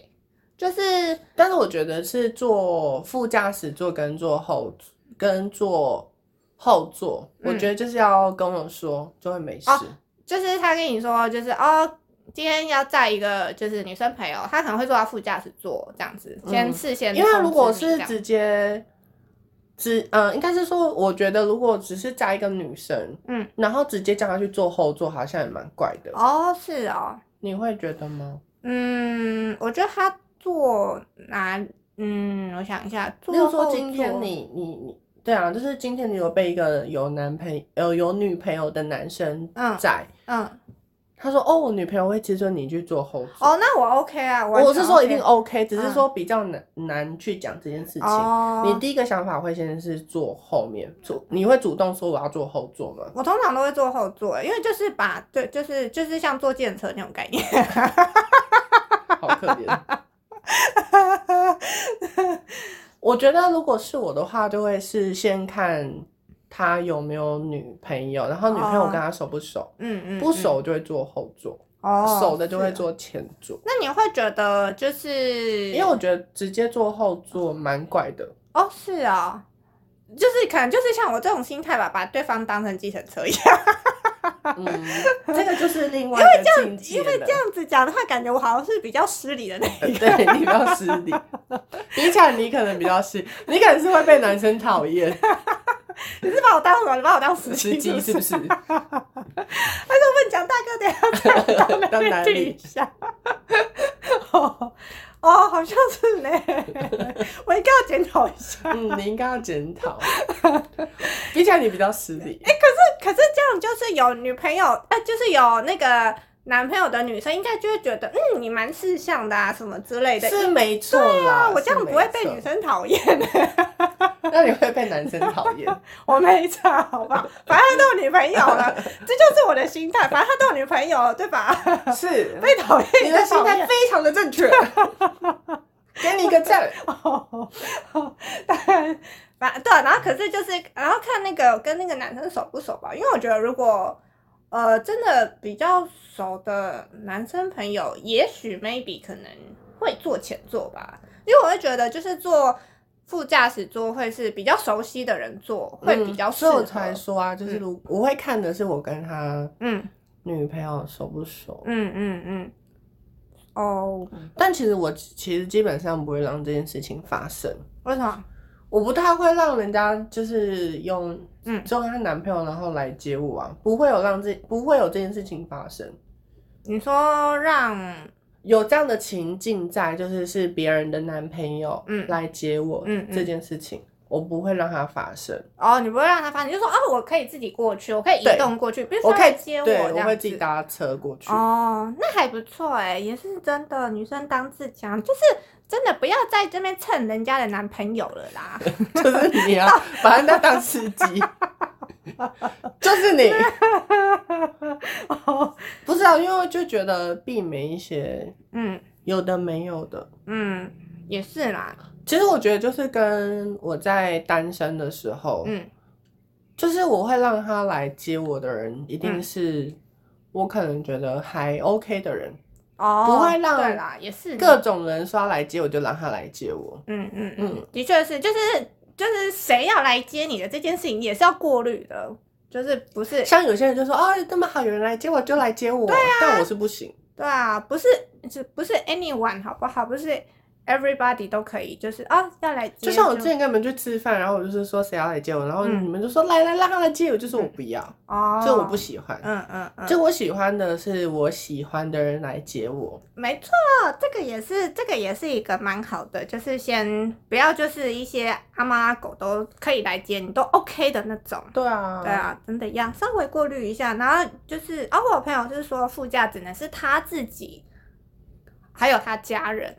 就是，但是我觉得是坐副驾驶座跟坐后跟坐后座，嗯、我觉得就是要跟我说就会没事，哦、就是他跟你说就是哦，今天要载一个就是女生朋友，她可能会坐到副驾驶座这样子，嗯、先事先，因为如果是直接。只呃，应该是说，我觉得如果只是加一个女生，嗯，然后直接叫她去坐后座，好像也蛮怪的。哦，是哦，你会觉得吗？嗯，我觉得她坐哪，嗯，我想一下，比如说今天你你你对啊，就是今天你有被一个有男朋友、有有女朋友的男生在，嗯。嗯他说：“哦，我女朋友会接受你去做后座。”哦，那我 OK 啊，我，OK，我是说一定 OK，只是说比较难、嗯、难去讲这件事情。哦、你第一个想法会先是坐后面坐，你会主动说我要坐后座吗？我通常都会坐后座，因为就是把对，就是就是像坐电车那种概念。好可怜。我觉得如果是我的话，就会是先看。他有没有女朋友？然后女朋友跟他熟不熟？嗯嗯，不熟就会坐后座，哦，熟的就会坐前座。那你会觉得就是，因为我觉得直接坐后座蛮怪的。哦，是啊，就是可能就是像我这种心态吧，把对方当成计程车一样。嗯，这个就是另外一个境界。因为这样，因为这样子讲的话，感觉我好像是比较失礼的那一个。对，你比较失礼，比起来你可能比较失，你可能是会被男生讨厌。你是把我当什么？你把我当司机是不是？还是我们讲大哥等下再 当男一下？哦哦，好像是呢。我应该要检讨一下。嗯，你应该要检讨。比起来你比较失礼。哎、欸，可是可是这样就是有女朋友，哎、呃，就是有那个。男朋友的女生应该就会觉得，嗯，你蛮识相的啊，什么之类的。是没错啊，我这样不会被女生讨厌。那你会被男生讨厌？我没差，好吧，反正他都有女朋友了，这就是我的心态。反正他都有女朋友，对吧？是被讨厌，你的心态非常的正确。给你一个赞。当然，反对，然后可是就是，然后看那个跟那个男生熟不熟吧，因为我觉得如果。呃，真的比较熟的男生朋友，也许 maybe 可能会坐前座吧，因为我会觉得就是坐副驾驶座会是比较熟悉的人坐，会比较适合。所以我才说啊，就是如我会看的是我跟他嗯女朋友熟不熟，嗯嗯嗯，哦、oh, 但其实我其实基本上不会让这件事情发生，为什么？我不太会让人家就是用嗯，做她男朋友然后来接我啊，不会有让这不会有这件事情发生。你说让有这样的情境在，就是是别人的男朋友嗯来接我嗯这件事情，我不会让它发生。哦，你不会让它发生，你就说哦，我可以自己过去，我可以移动过去，比如说来接我，对，我会自己搭车过去。哦，那还不错哎，也是真的，女生当自强就是。真的不要在这边蹭人家的男朋友了啦！就是你啊，把人家当司机，就是你。不是啊，因为就觉得避免一些嗯有的没有的，嗯，也是啦。其实我觉得就是跟我在单身的时候，嗯，就是我会让他来接我的人，一定是我可能觉得还 OK 的人。哦，不会让对啦，也是各种人说要来接我，就让他来接我。嗯嗯嗯，的确是，就是就是谁要来接你的这件事情也是要过滤的，就是不是像有些人就说哦，这么好，有人来接我就来接我，对啊，但我是不行。对啊，不是是不是 anyone 好不好？不是。Everybody 都可以，就是啊，要来接。就像我之前跟你们去吃饭，然后我就是说谁要来接我，然后你们就说、嗯、来来让他来接我，就是我不要，哦，就我不喜欢。嗯嗯嗯，就我喜欢的是我喜欢的人来接我。没错，这个也是这个也是一个蛮好的，就是先不要就是一些阿猫阿狗都可以来接你都 OK 的那种。对啊，对啊，真的要稍微过滤一下，然后就是，哦，我朋友就是说副驾只能是他自己，还有他家人。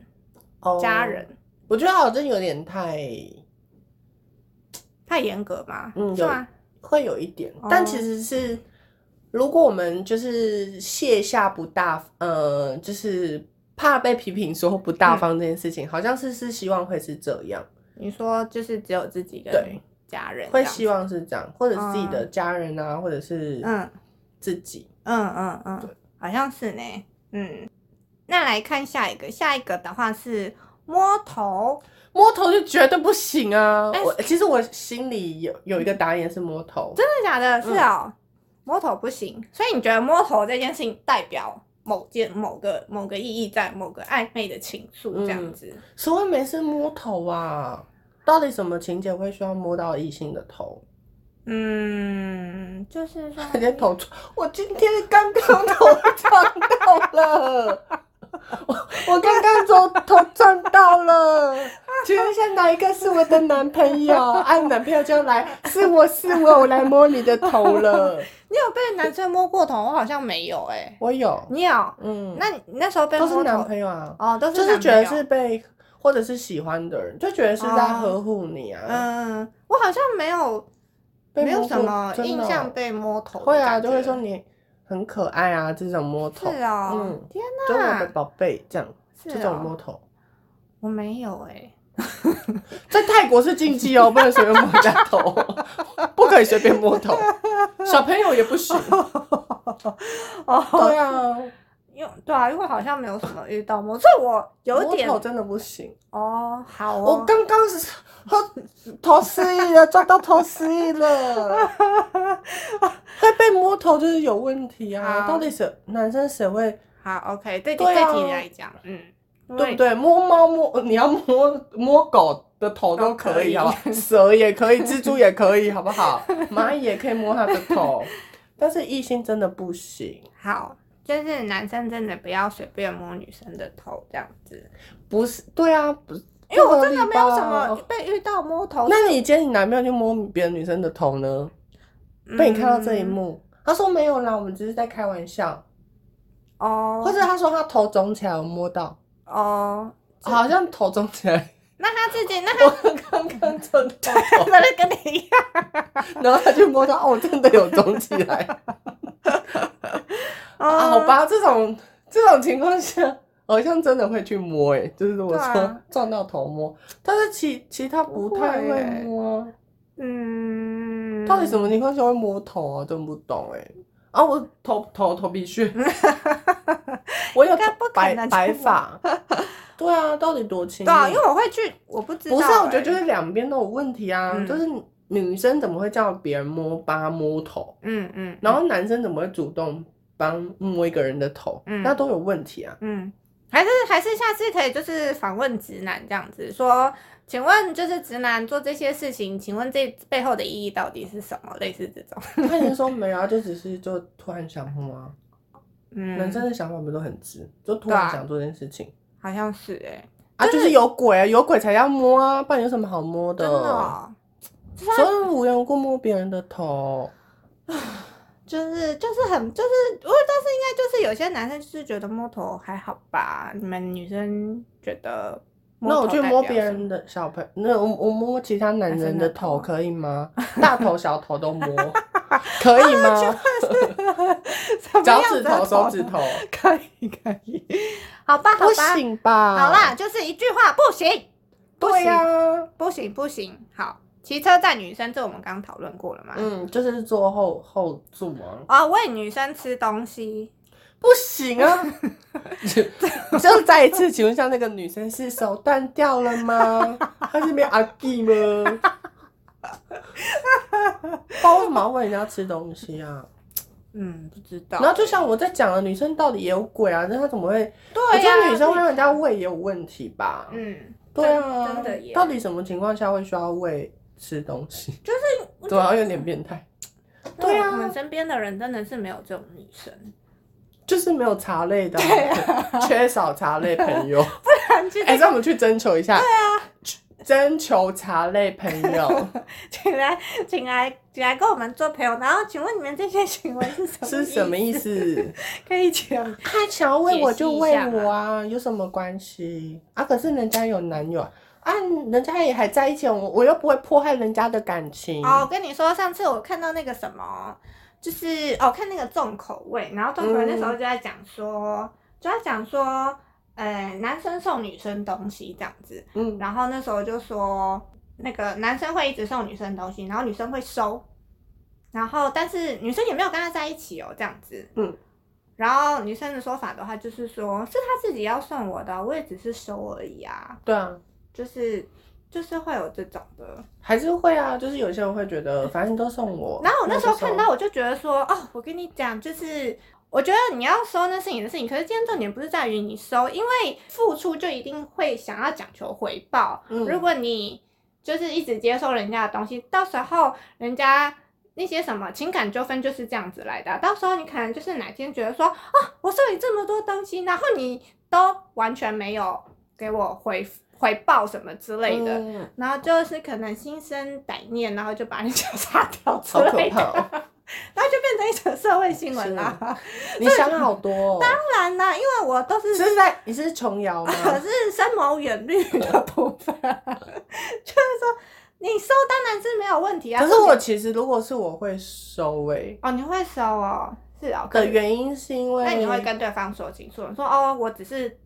家人，我觉得好像有点太太严格吧？嗯，有会有一点，但其实是如果我们就是卸下不大，呃，就是怕被批评说不大方这件事情，好像是是希望会是这样。你说就是只有自己跟家人会希望是这样，或者是自己的家人啊，或者是嗯。自己，嗯嗯嗯，对，好像是呢，嗯。那来看下一个，下一个的话是摸头，摸头就绝对不行啊！欸、我其实我心里有有一个答案是摸头，真的假的？是哦、摸头不行。所以你觉得摸头这件事情代表某件某个某个意义在，某个暧昧的情愫这样子？谁会没事摸头啊？到底什么情节会需要摸到异性的头？嗯，就是说，今天头，我今天刚刚头撞到了。我我刚刚头头撞到了，请问一下哪一个是我的男朋友？按、啊、男朋友就来，是我是我，我来摸你的头了。你有被男生摸过头？我好像没有哎、欸。我有，你有？嗯，那你那时候被摸头都是男朋友啊？哦，都是就是觉得是被或者是喜欢的人，就觉得是在呵护你啊。哦、嗯，我好像没有，没有什么印象被摸头。会啊，就会说你。很可爱啊，这种摸头。是啊、哦，嗯，天哪，就我的宝贝这样，这种摸头，我没有哎、欸，在泰国是禁忌哦，不能随便摸人家头，不可以随便摸头，小朋友也不行。哦，对啊，因为对啊，因为好像没有什么遇到摸，这我有点摸头真的不行哦。好哦，我刚刚是头失忆了，抓到头失忆了。会被摸头就是有问题啊！到底谁男生谁会？好，OK，对对、啊、题来讲，嗯，对不对？摸猫摸，你要摸摸狗的头都可以，好吧？蛇也可以，蜘蛛也可以，好不好？蚂蚁也可以摸它的头，但是异性真的不行。好，就是男生真的不要随便摸女生的头，这样子。不是，对啊，不是，因为我真的没有什么被遇到摸头。那你今天你男朋友去摸别的女生的头呢？被你看到这一幕，嗯、他说没有啦，我们只是在开玩笑。哦，或者他说他头肿起来，我摸到。哦，好像头肿起来。那他自己，那 他刚刚真的，真的跟你一样。然后他就摸到，哦，真的有肿起来。哦、好吧，这种这种情况下，好像真的会去摸，哎，就是我说撞到头摸，但是其其他不太会摸。嗯，到底什么情况下会摸头啊？真不懂哎、欸！啊，我头头头皮屑，我有白白发，对啊，到底多轻？对啊，因为我会去，我不知道、欸。不是，我觉得就是两边都有问题啊。嗯、就是女生怎么会叫别人摸八摸头？嗯嗯，嗯然后男生怎么会主动帮摸一个人的头？嗯，那都有问题啊。嗯，还是还是下次可以就是访问直男这样子说。请问，就是直男做这些事情，请问这背后的意义到底是什么？类似这种，他已经说没有啊，就只是就突然想摸啊。嗯，男生的想法不都很直，就突然想做这件事情，好像是哎、欸，啊，就是有鬼啊，有鬼才要摸啊，不然有什么好摸的？真的、喔，所以无缘无故摸别人的头，就是就是很就是，我但是应该就是有些男生就是觉得摸头还好吧？你们女生觉得？那我去摸别人的小朋友，那我我摸其他男人的头可以吗？大头小头都摸，可以吗？脚趾头、手指头，可以可以。好吧，好吧，不行吧？好啦，就是一句话，不行。对呀，不行不行。好，骑车载女生，这我们刚刚讨论过了嘛？嗯，就是坐后后座啊。啊，喂女生吃东西。不行啊！就再一次，请问一下，那个女生是手断掉了吗？她是没阿弟吗？包为什么要问人家吃东西啊？嗯，不知道。然后就像我在讲的，女生到底也有鬼啊？那她怎么会？对呀、啊，女生会让人家喂也有问题吧？嗯，对啊，真的耶。到底什么情况下会需要喂吃东西？就是，对啊，有点变态。对啊，我们身边的人真的是没有这种女生。就是没有茶类的，缺少茶类朋友。不然，哎，让我们去征求一下。对啊，征求茶类朋友，请来，请来，请来跟我们做朋友。然后，请问你们这些行为是什么？是什么意思？可以讲。他想要喂我就喂我啊，有什么关系啊？可是人家有男友啊，人家也还在一起，我我又不会迫害人家的感情。哦，我跟你说，上次我看到那个什么。就是哦，看那个重口味，然后重口味那时候就在讲说，嗯、就在讲说，呃，男生送女生东西这样子，嗯，然后那时候就说，那个男生会一直送女生东西，然后女生会收，然后但是女生也没有跟他在一起哦，这样子，嗯，然后女生的说法的话就是说，是他自己要送我的，我也只是收而已啊，对啊，就是。就是会有这种的，还是会啊，就是有些人会觉得，反正都送我。然后我那时候看到，我就觉得说，哦，我跟你讲，就是我觉得你要收那是你的事情，可是今天重点不是在于你收，因为付出就一定会想要讲求回报。嗯，如果你就是一直接受人家的东西，到时候人家那些什么情感纠纷就是这样子来的。到时候你可能就是哪天觉得说，啊，我送你这么多东西，然后你。都完全没有给我回回报什么之类的，嗯、然后就是可能心生歹念，然后就把人家杀掉之类的，哦、然后就变成一种社会新闻啦。你想好多、哦，当然啦，因为我都是是在你是琼瑶吗？可 是深谋远虑的部分，就是说你收当然是没有问题啊。可是我其实如果是我会收诶、欸，哦，你会收哦，是哦。的原因是因为，那你会跟对方说清楚，说哦，我只是。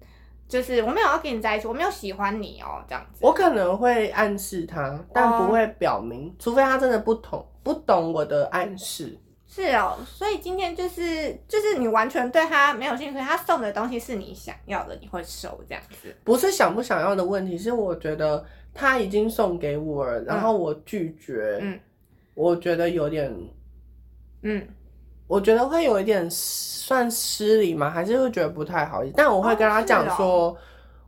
就是我没有要跟你在一起，我没有喜欢你哦，这样子。我可能会暗示他，但不会表明，哦、除非他真的不懂不懂我的暗示。是哦，所以今天就是就是你完全对他没有兴趣，他送的东西是你想要的，你会收这样子。不是想不想要的问题，是我觉得他已经送给我了，然后我拒绝，嗯，我觉得有点，嗯。我觉得会有一点算失礼吗？还是会觉得不太好意思？但我会跟他讲说，哦哦、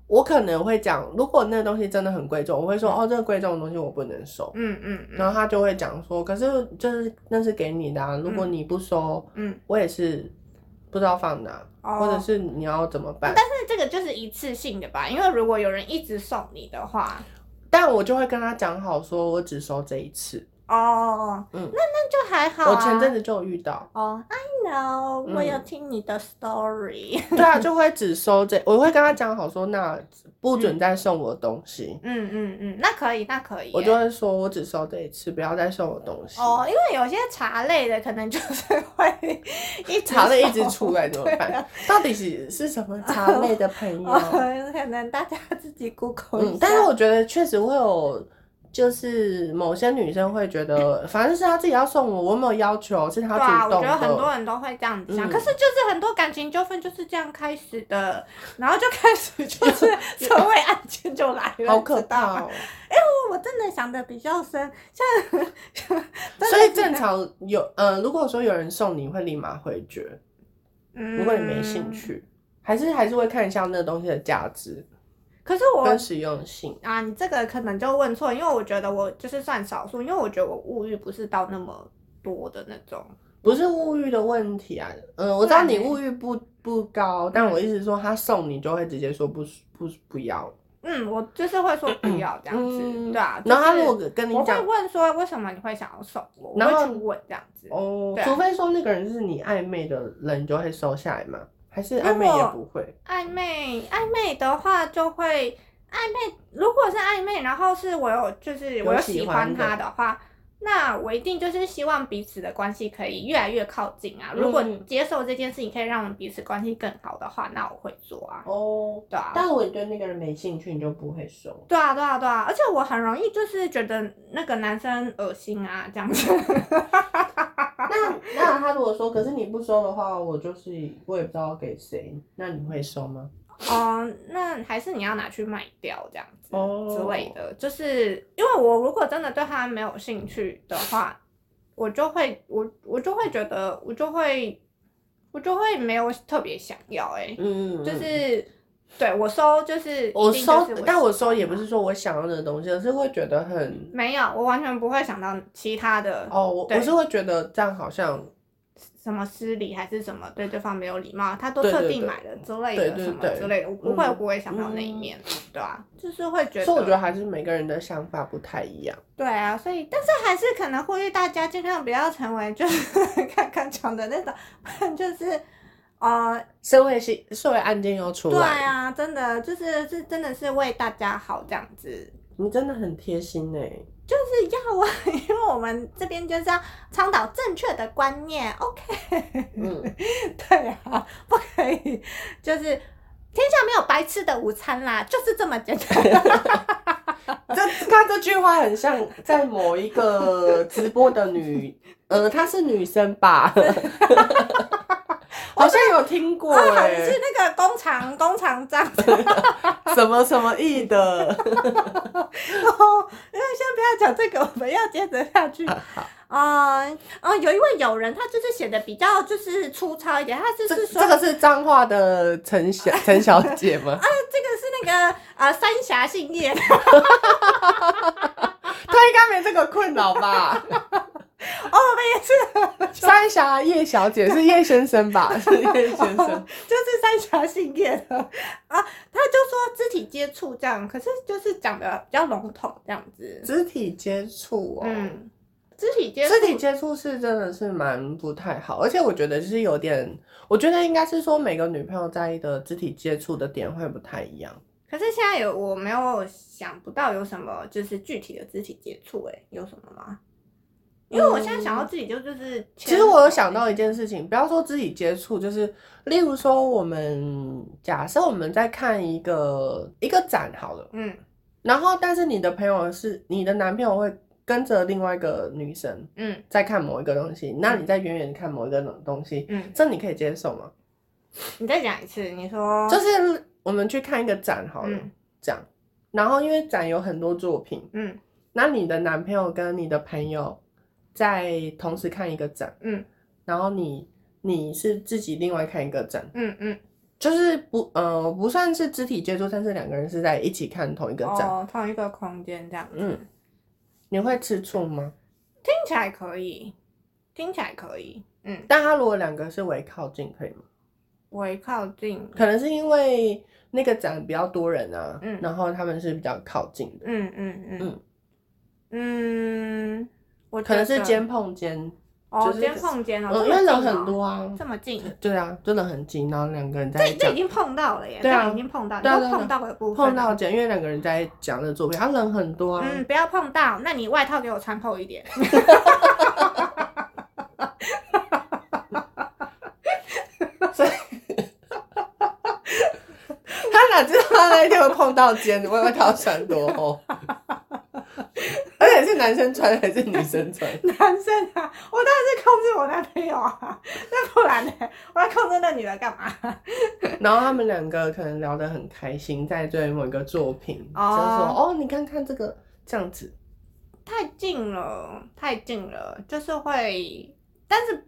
我可能会讲，如果那个东西真的很贵重，我会说，嗯、哦，这个贵重的东西我不能收。嗯嗯。嗯然后他就会讲说，可是就是那是给你的，啊，如果你不收，嗯，我也是不知道放哪，嗯、或者是你要怎么办？但是这个就是一次性的吧？因为如果有人一直送你的话，但我就会跟他讲好，说我只收这一次。哦，嗯，那那就还好啊。我前阵子就有遇到。哦，I know，我有听你的 story。对啊，就会只收这，我会跟他讲好说，那不准再送我东西。嗯嗯嗯，那可以，那可以。我就会说，我只收这一次，不要再送我东西。哦，因为有些茶类的可能就是会 一茶类一直出来怎么办？到底是是什么茶类的朋友？可能大家自己 Google 一下。但是我觉得确实会有。就是某些女生会觉得，反正是她自己要送我，我没有要求，是她主动的。对啊，我觉得很多人都会这样子想，嗯、可是就是很多感情纠纷就是这样开始的，然后就开始就是 社会案件就来了，好可怕哦！哎、欸，我我真的想的比较深，像所以正常有，呃，如果说有人送你会立马回绝，嗯，如果你没兴趣，还是还是会看一下那个东西的价值。可是我跟实用性啊，你这个可能就问错，因为我觉得我就是算少数，因为我觉得我物欲不是到那么多的那种，不是物欲的问题啊。嗯，我知道你物欲不不高，但我意思说他送你就会直接说不不不要。嗯，我就是会说不要这样子，嗯、对啊。然后他如果跟你讲，我会问说为什么你会想要送我，然后我会去问这样子。哦，啊、除非说那个人是你暧昧的人，你就会收下来嘛。还是暧昧也不会。暧昧暧昧的话就会暧昧，如果是暧昧，然后是我有就是我有喜欢他的话，那我一定就是希望彼此的关系可以越来越靠近啊。如果你接受这件事情可以让我们彼此关系更好的话，那我会做啊。哦，对啊。但是我对那个人没兴趣，你就不会说。对啊，对啊，对啊。而且我很容易就是觉得那个男生恶心啊，这样子。那那他如果说，可是你不收的话，我就是我也不知道给谁，那你会收吗？哦、呃，那还是你要拿去卖掉这样子之类的，哦、就是因为我如果真的对他没有兴趣的话，我就会我我就会觉得我就会我就会没有特别想要哎、欸，嗯，就是。对我收就是我收，但我收也不是说我想要的东西，而是会觉得很没有，我完全不会想到其他的哦。我我是会觉得这样好像什么失礼还是什么对对方没有礼貌，他都特地买了之类的什么之类的，我不会我不会想到那一面，嗯、对吧、啊？就是会觉得，所以我觉得还是每个人的想法不太一样。对啊，所以但是还是可能呼吁大家尽量不要成为就是刚刚讲的那种，就是。呃，社会性社会案件又出来，对啊，真的就是是真的是为大家好这样子。你真的很贴心哎、欸，就是要啊，因为我们这边就是要倡导正确的观念，OK？嗯，对啊，不可以，就是天下没有白吃的午餐啦，就是这么简单。这他这句话很像在某一个直播的女，呃，她是女生吧？好像有听过哎，是那个工厂工厂长，什么什么意的？哦，因为先不要讲这个，我们要接着下去。啊啊，有一位友人，他就是写的比较就是粗糙一点，他就是说这个是脏话的陈小陈小姐吗？啊，这个是那个啊三峡信业，他应该没这个困扰吧？哦，我们也是。三峡叶小姐是叶先生吧？是叶先生，就是三峡姓叶的啊。他就说肢体接触这样，可是就是讲的比较笼统这样子。肢体接触哦，嗯，肢体接触，肢体接触是真的是蛮不太好，而且我觉得就是有点，我觉得应该是说每个女朋友在意的肢体接触的点会不太一样。可是现在有我没有想不到有什么就是具体的肢体接触，哎，有什么吗？因为我现在想到自己就就是，其实我有想到一件事情，不要说肢体接触，就是例如说我们假设我们在看一个一个展好了，嗯，然后但是你的朋友是你的男朋友会跟着另外一个女生，嗯，在看某一个东西，那你在远远看某一个东西，嗯，这你可以接受吗？你再讲一次，你说就是。我们去看一个展好了，嗯、这样，然后因为展有很多作品，嗯，那你的男朋友跟你的朋友在同时看一个展，嗯，然后你你是自己另外看一个展，嗯嗯，就是不呃不算是肢体接触，但是两个人是在一起看同一个展，哦，同一个空间这样，嗯，你会吃醋吗？听起来可以，听起来可以，嗯，但他如果两个是围靠近，可以吗？围靠近，可能是因为。那个展比较多人啊，嗯，然后他们是比较靠近的，嗯嗯嗯。嗯。嗯，我可能是肩碰肩，哦，肩碰肩哦，因为人很多啊，这么近，对啊，真的很近，然后两个人在，这这已经碰到了耶，对啊，已经碰到，对啊，碰到的部分，碰到肩，因为两个人在讲的作品，他人很多啊，嗯，不要碰到，那你外套给我穿厚一点。知道他那一天会碰到肩，我以为他要穿多厚，而且是男生穿还是女生穿？男生啊，我当然是控制我男朋友啊，那不然呢？我要控制那女的干嘛？然后他们两个可能聊得很开心，在追某一个作品，就说：“哦，你看看这个这样子，太近了，太近了，就是会，但是。”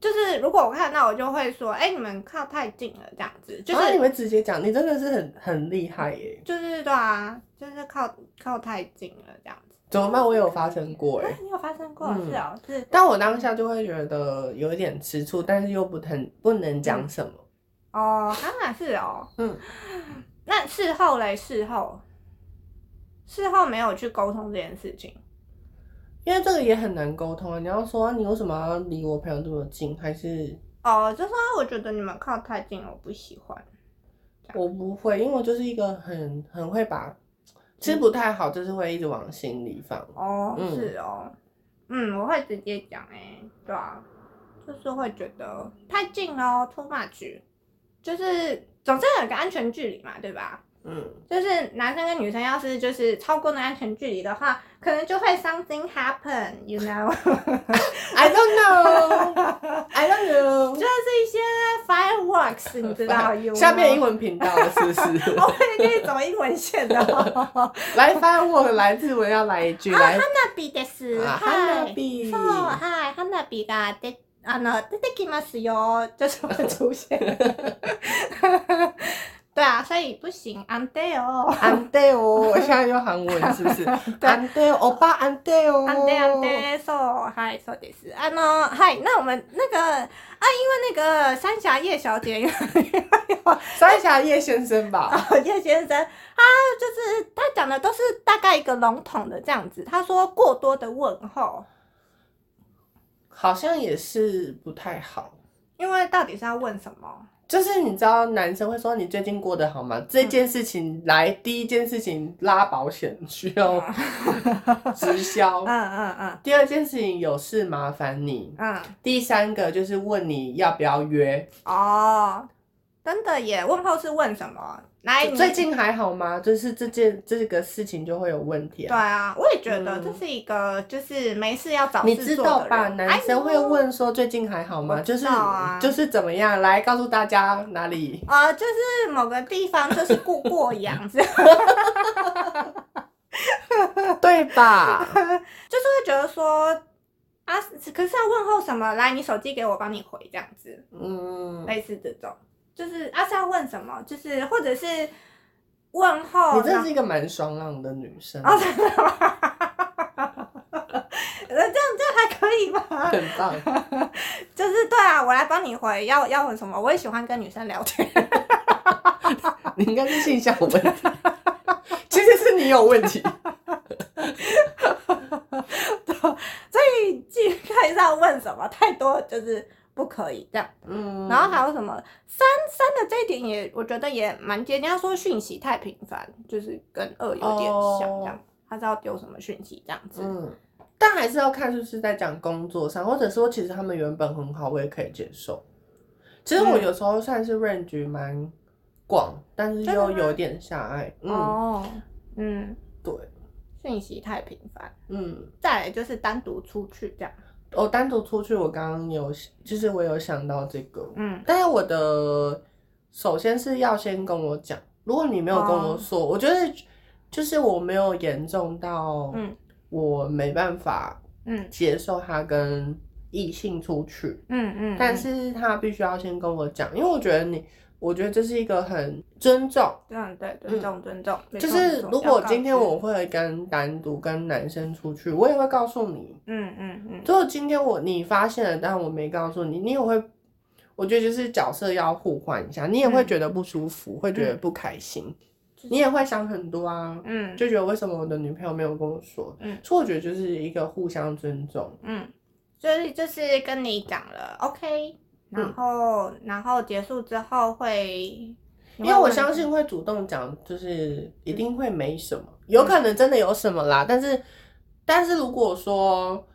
就是如果我看到，我就会说，哎、欸，你们靠太近了，这样子。就是、啊、你们直接讲，你真的是很很厉害耶。就是对啊，就是靠靠太近了，这样子。怎么办？我有发生过哎、啊。你有发生过？嗯、是哦，是。但我当下就会觉得有一点吃醋，但是又不很不能讲什么。嗯、哦，当然是哦。嗯。那事后嘞？事后，事后没有去沟通这件事情。因为这个也很难沟通啊！你要说你为什么要离我朋友这么近，还是哦，就说我觉得你们靠太近，我不喜欢。我不会，因为我就是一个很很会把，其实不太好，就是会一直往心里放。哦，嗯、是哦，嗯，我会直接讲哎，对啊，就是会觉得太近了，too much，就是总是有个安全距离嘛，对吧？就是男生跟女生要是就是超过那安全距离的话，可能就会 something happen, you know? I don't know, I don't know. 就是一些 fireworks，你知道有？下面英文频道了是不是？我会给你走英文线的。来 firework，来日文要来一句。啊，hanabi です。hanabi。そ、はい、hanabi がで。あの出てきますよ。就是会出现。对啊，所以不行，安得哦，安得哦，我现在用韩文是不是？安得，欧巴安得哦，安得安得，そう、はい、そうです。あの、はい，那我们那个啊，因为那个三峡叶小姐，三峡叶先生吧，叶先生，他就是他讲的都是大概一个笼统的这样子。他说过多的问候，好像也是不太好，因为到底是要问什么？ 就是你知道，男生会说你最近过得好吗？这件事情来，第一件事情拉保险需要 直销，嗯嗯嗯。第二件事情有事麻烦你，嗯。第三个就是问你要不要约。哦，真的耶？问候是问什么？来，最近还好吗？就是这件这个事情就会有问题啊。对啊，我也觉得这是一个，就是没事要找事做的人。你知道吧？男生会问说最近还好吗？就是就是怎么样？来告诉大家哪里？啊，就是某个地方就是过过阳，对吧？就是会觉得说啊，可是要问候什么？来，你手机给我，帮你回这样子。嗯，类似这种。就是阿是要问什么？就是或者是问候。你真是一个蛮爽朗的女生。哦，真的吗？这样这样还可以吧？很棒，就是对啊，我来帮你回，要要问什么？我也喜欢跟女生聊天。你应该是性向有问题，其实是你有问题。所以继续看一下问什么，太多就是不可以这样。嗯，然后还有什么三三的这一点也，我觉得也蛮接近。人家说讯息太频繁，就是跟二有点像这样。哦、他是要丢什么讯息这样子？嗯，但还是要看是不是在讲工作上，或者说其实他们原本很好，我也可以接受。其实我有时候算是 range 蛮广，但是又有点狭隘。嗯、哦，嗯，对。讯息太频繁，嗯，再来就是单独出去这样。我单独出去，我刚刚有，就是我有想到这个，嗯，但是我的首先是要先跟我讲，如果你没有跟我说，哦、我觉得就是我没有严重到，嗯，我没办法，嗯，接受他跟异性出去，嗯嗯，但是他必须要先跟我讲，因为我觉得你。我觉得这是一个很尊重，嗯，对，尊重，尊重。就是如果今天我会跟单独跟男生出去，我也会告诉你，嗯嗯嗯。如果今天我你发现了，但我没告诉你，你也会，我觉得就是角色要互换一下，你也会觉得不舒服，会觉得不开心，你也会想很多啊，嗯，就觉得为什么我的女朋友没有跟我说，嗯，所以我觉得就是一个互相尊重，嗯，所以就是跟你讲了，OK。然后，嗯、然后结束之后会，因为我相信会主动讲，就是一定会没什么，有可能真的有什么啦。嗯、但是，但是如果说，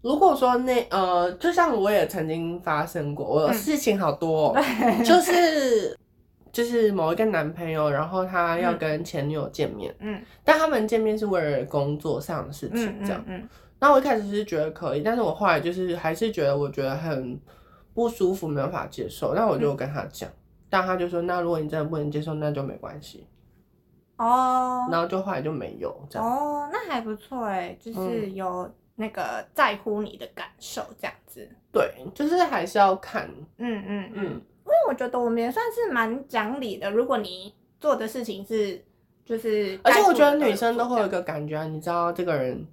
如果说那呃，就像我也曾经发生过，我的事情好多，嗯、就是就是某一个男朋友，然后他要跟前女友见面，嗯，但他们见面是为了工作上的事情，这样，嗯，嗯，嗯，那我一开始是觉得可以，但是我后来就是还是觉得，我觉得很。不舒服，没有办法接受，那我就跟他讲，嗯、但他就说，那如果你真的不能接受，那就没关系。哦，然后就后来就没有这样。哦，那还不错哎，就是有那个在乎你的感受这样子。嗯、对，就是还是要看，嗯嗯嗯，因为我觉得我们也算是蛮讲理的。如果你做的事情是，就是，而且我觉得女生都会有一个感觉，你知道这个人。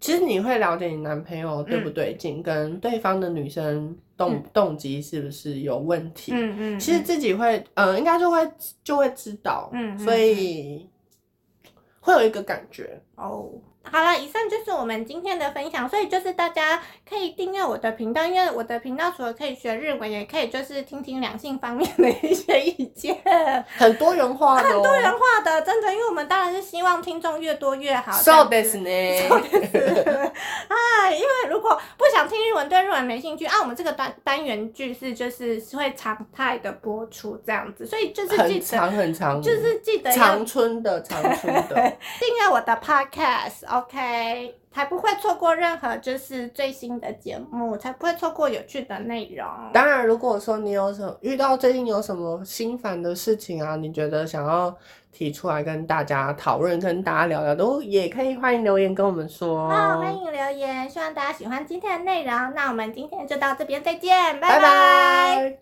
其实你会了解你男朋友对不对劲，嗯、跟对方的女生动、嗯、动机是不是有问题？嗯嗯，嗯。其实自己会，呃，应该就会就会知道，嗯，嗯所以会有一个感觉。哦。好了，以上就是我们今天的分享，所以就是大家可以订阅我的频道，因为我的频道除了可以学日文，也可以就是听听两性方面的一些意见，很多元化的、哦，很多元化的，真的，因为我们当然是希望听众越多越好。So 呢？啊，因为如果不想听日文，对日文没兴趣啊，我们这个单单元剧是就是会常态的播出这样子，所以就是记得很长很长，就是记得长春的长春的 订阅我的 podcast。OK，才不会错过任何就是最新的节目，才不会错过有趣的内容。当然，如果说你有什么遇到最近有什么心烦的事情啊，你觉得想要提出来跟大家讨论，跟大家聊聊，都也可以欢迎留言跟我们说。好，欢迎留言，希望大家喜欢今天的内容。那我们今天就到这边，再见，拜拜。拜拜。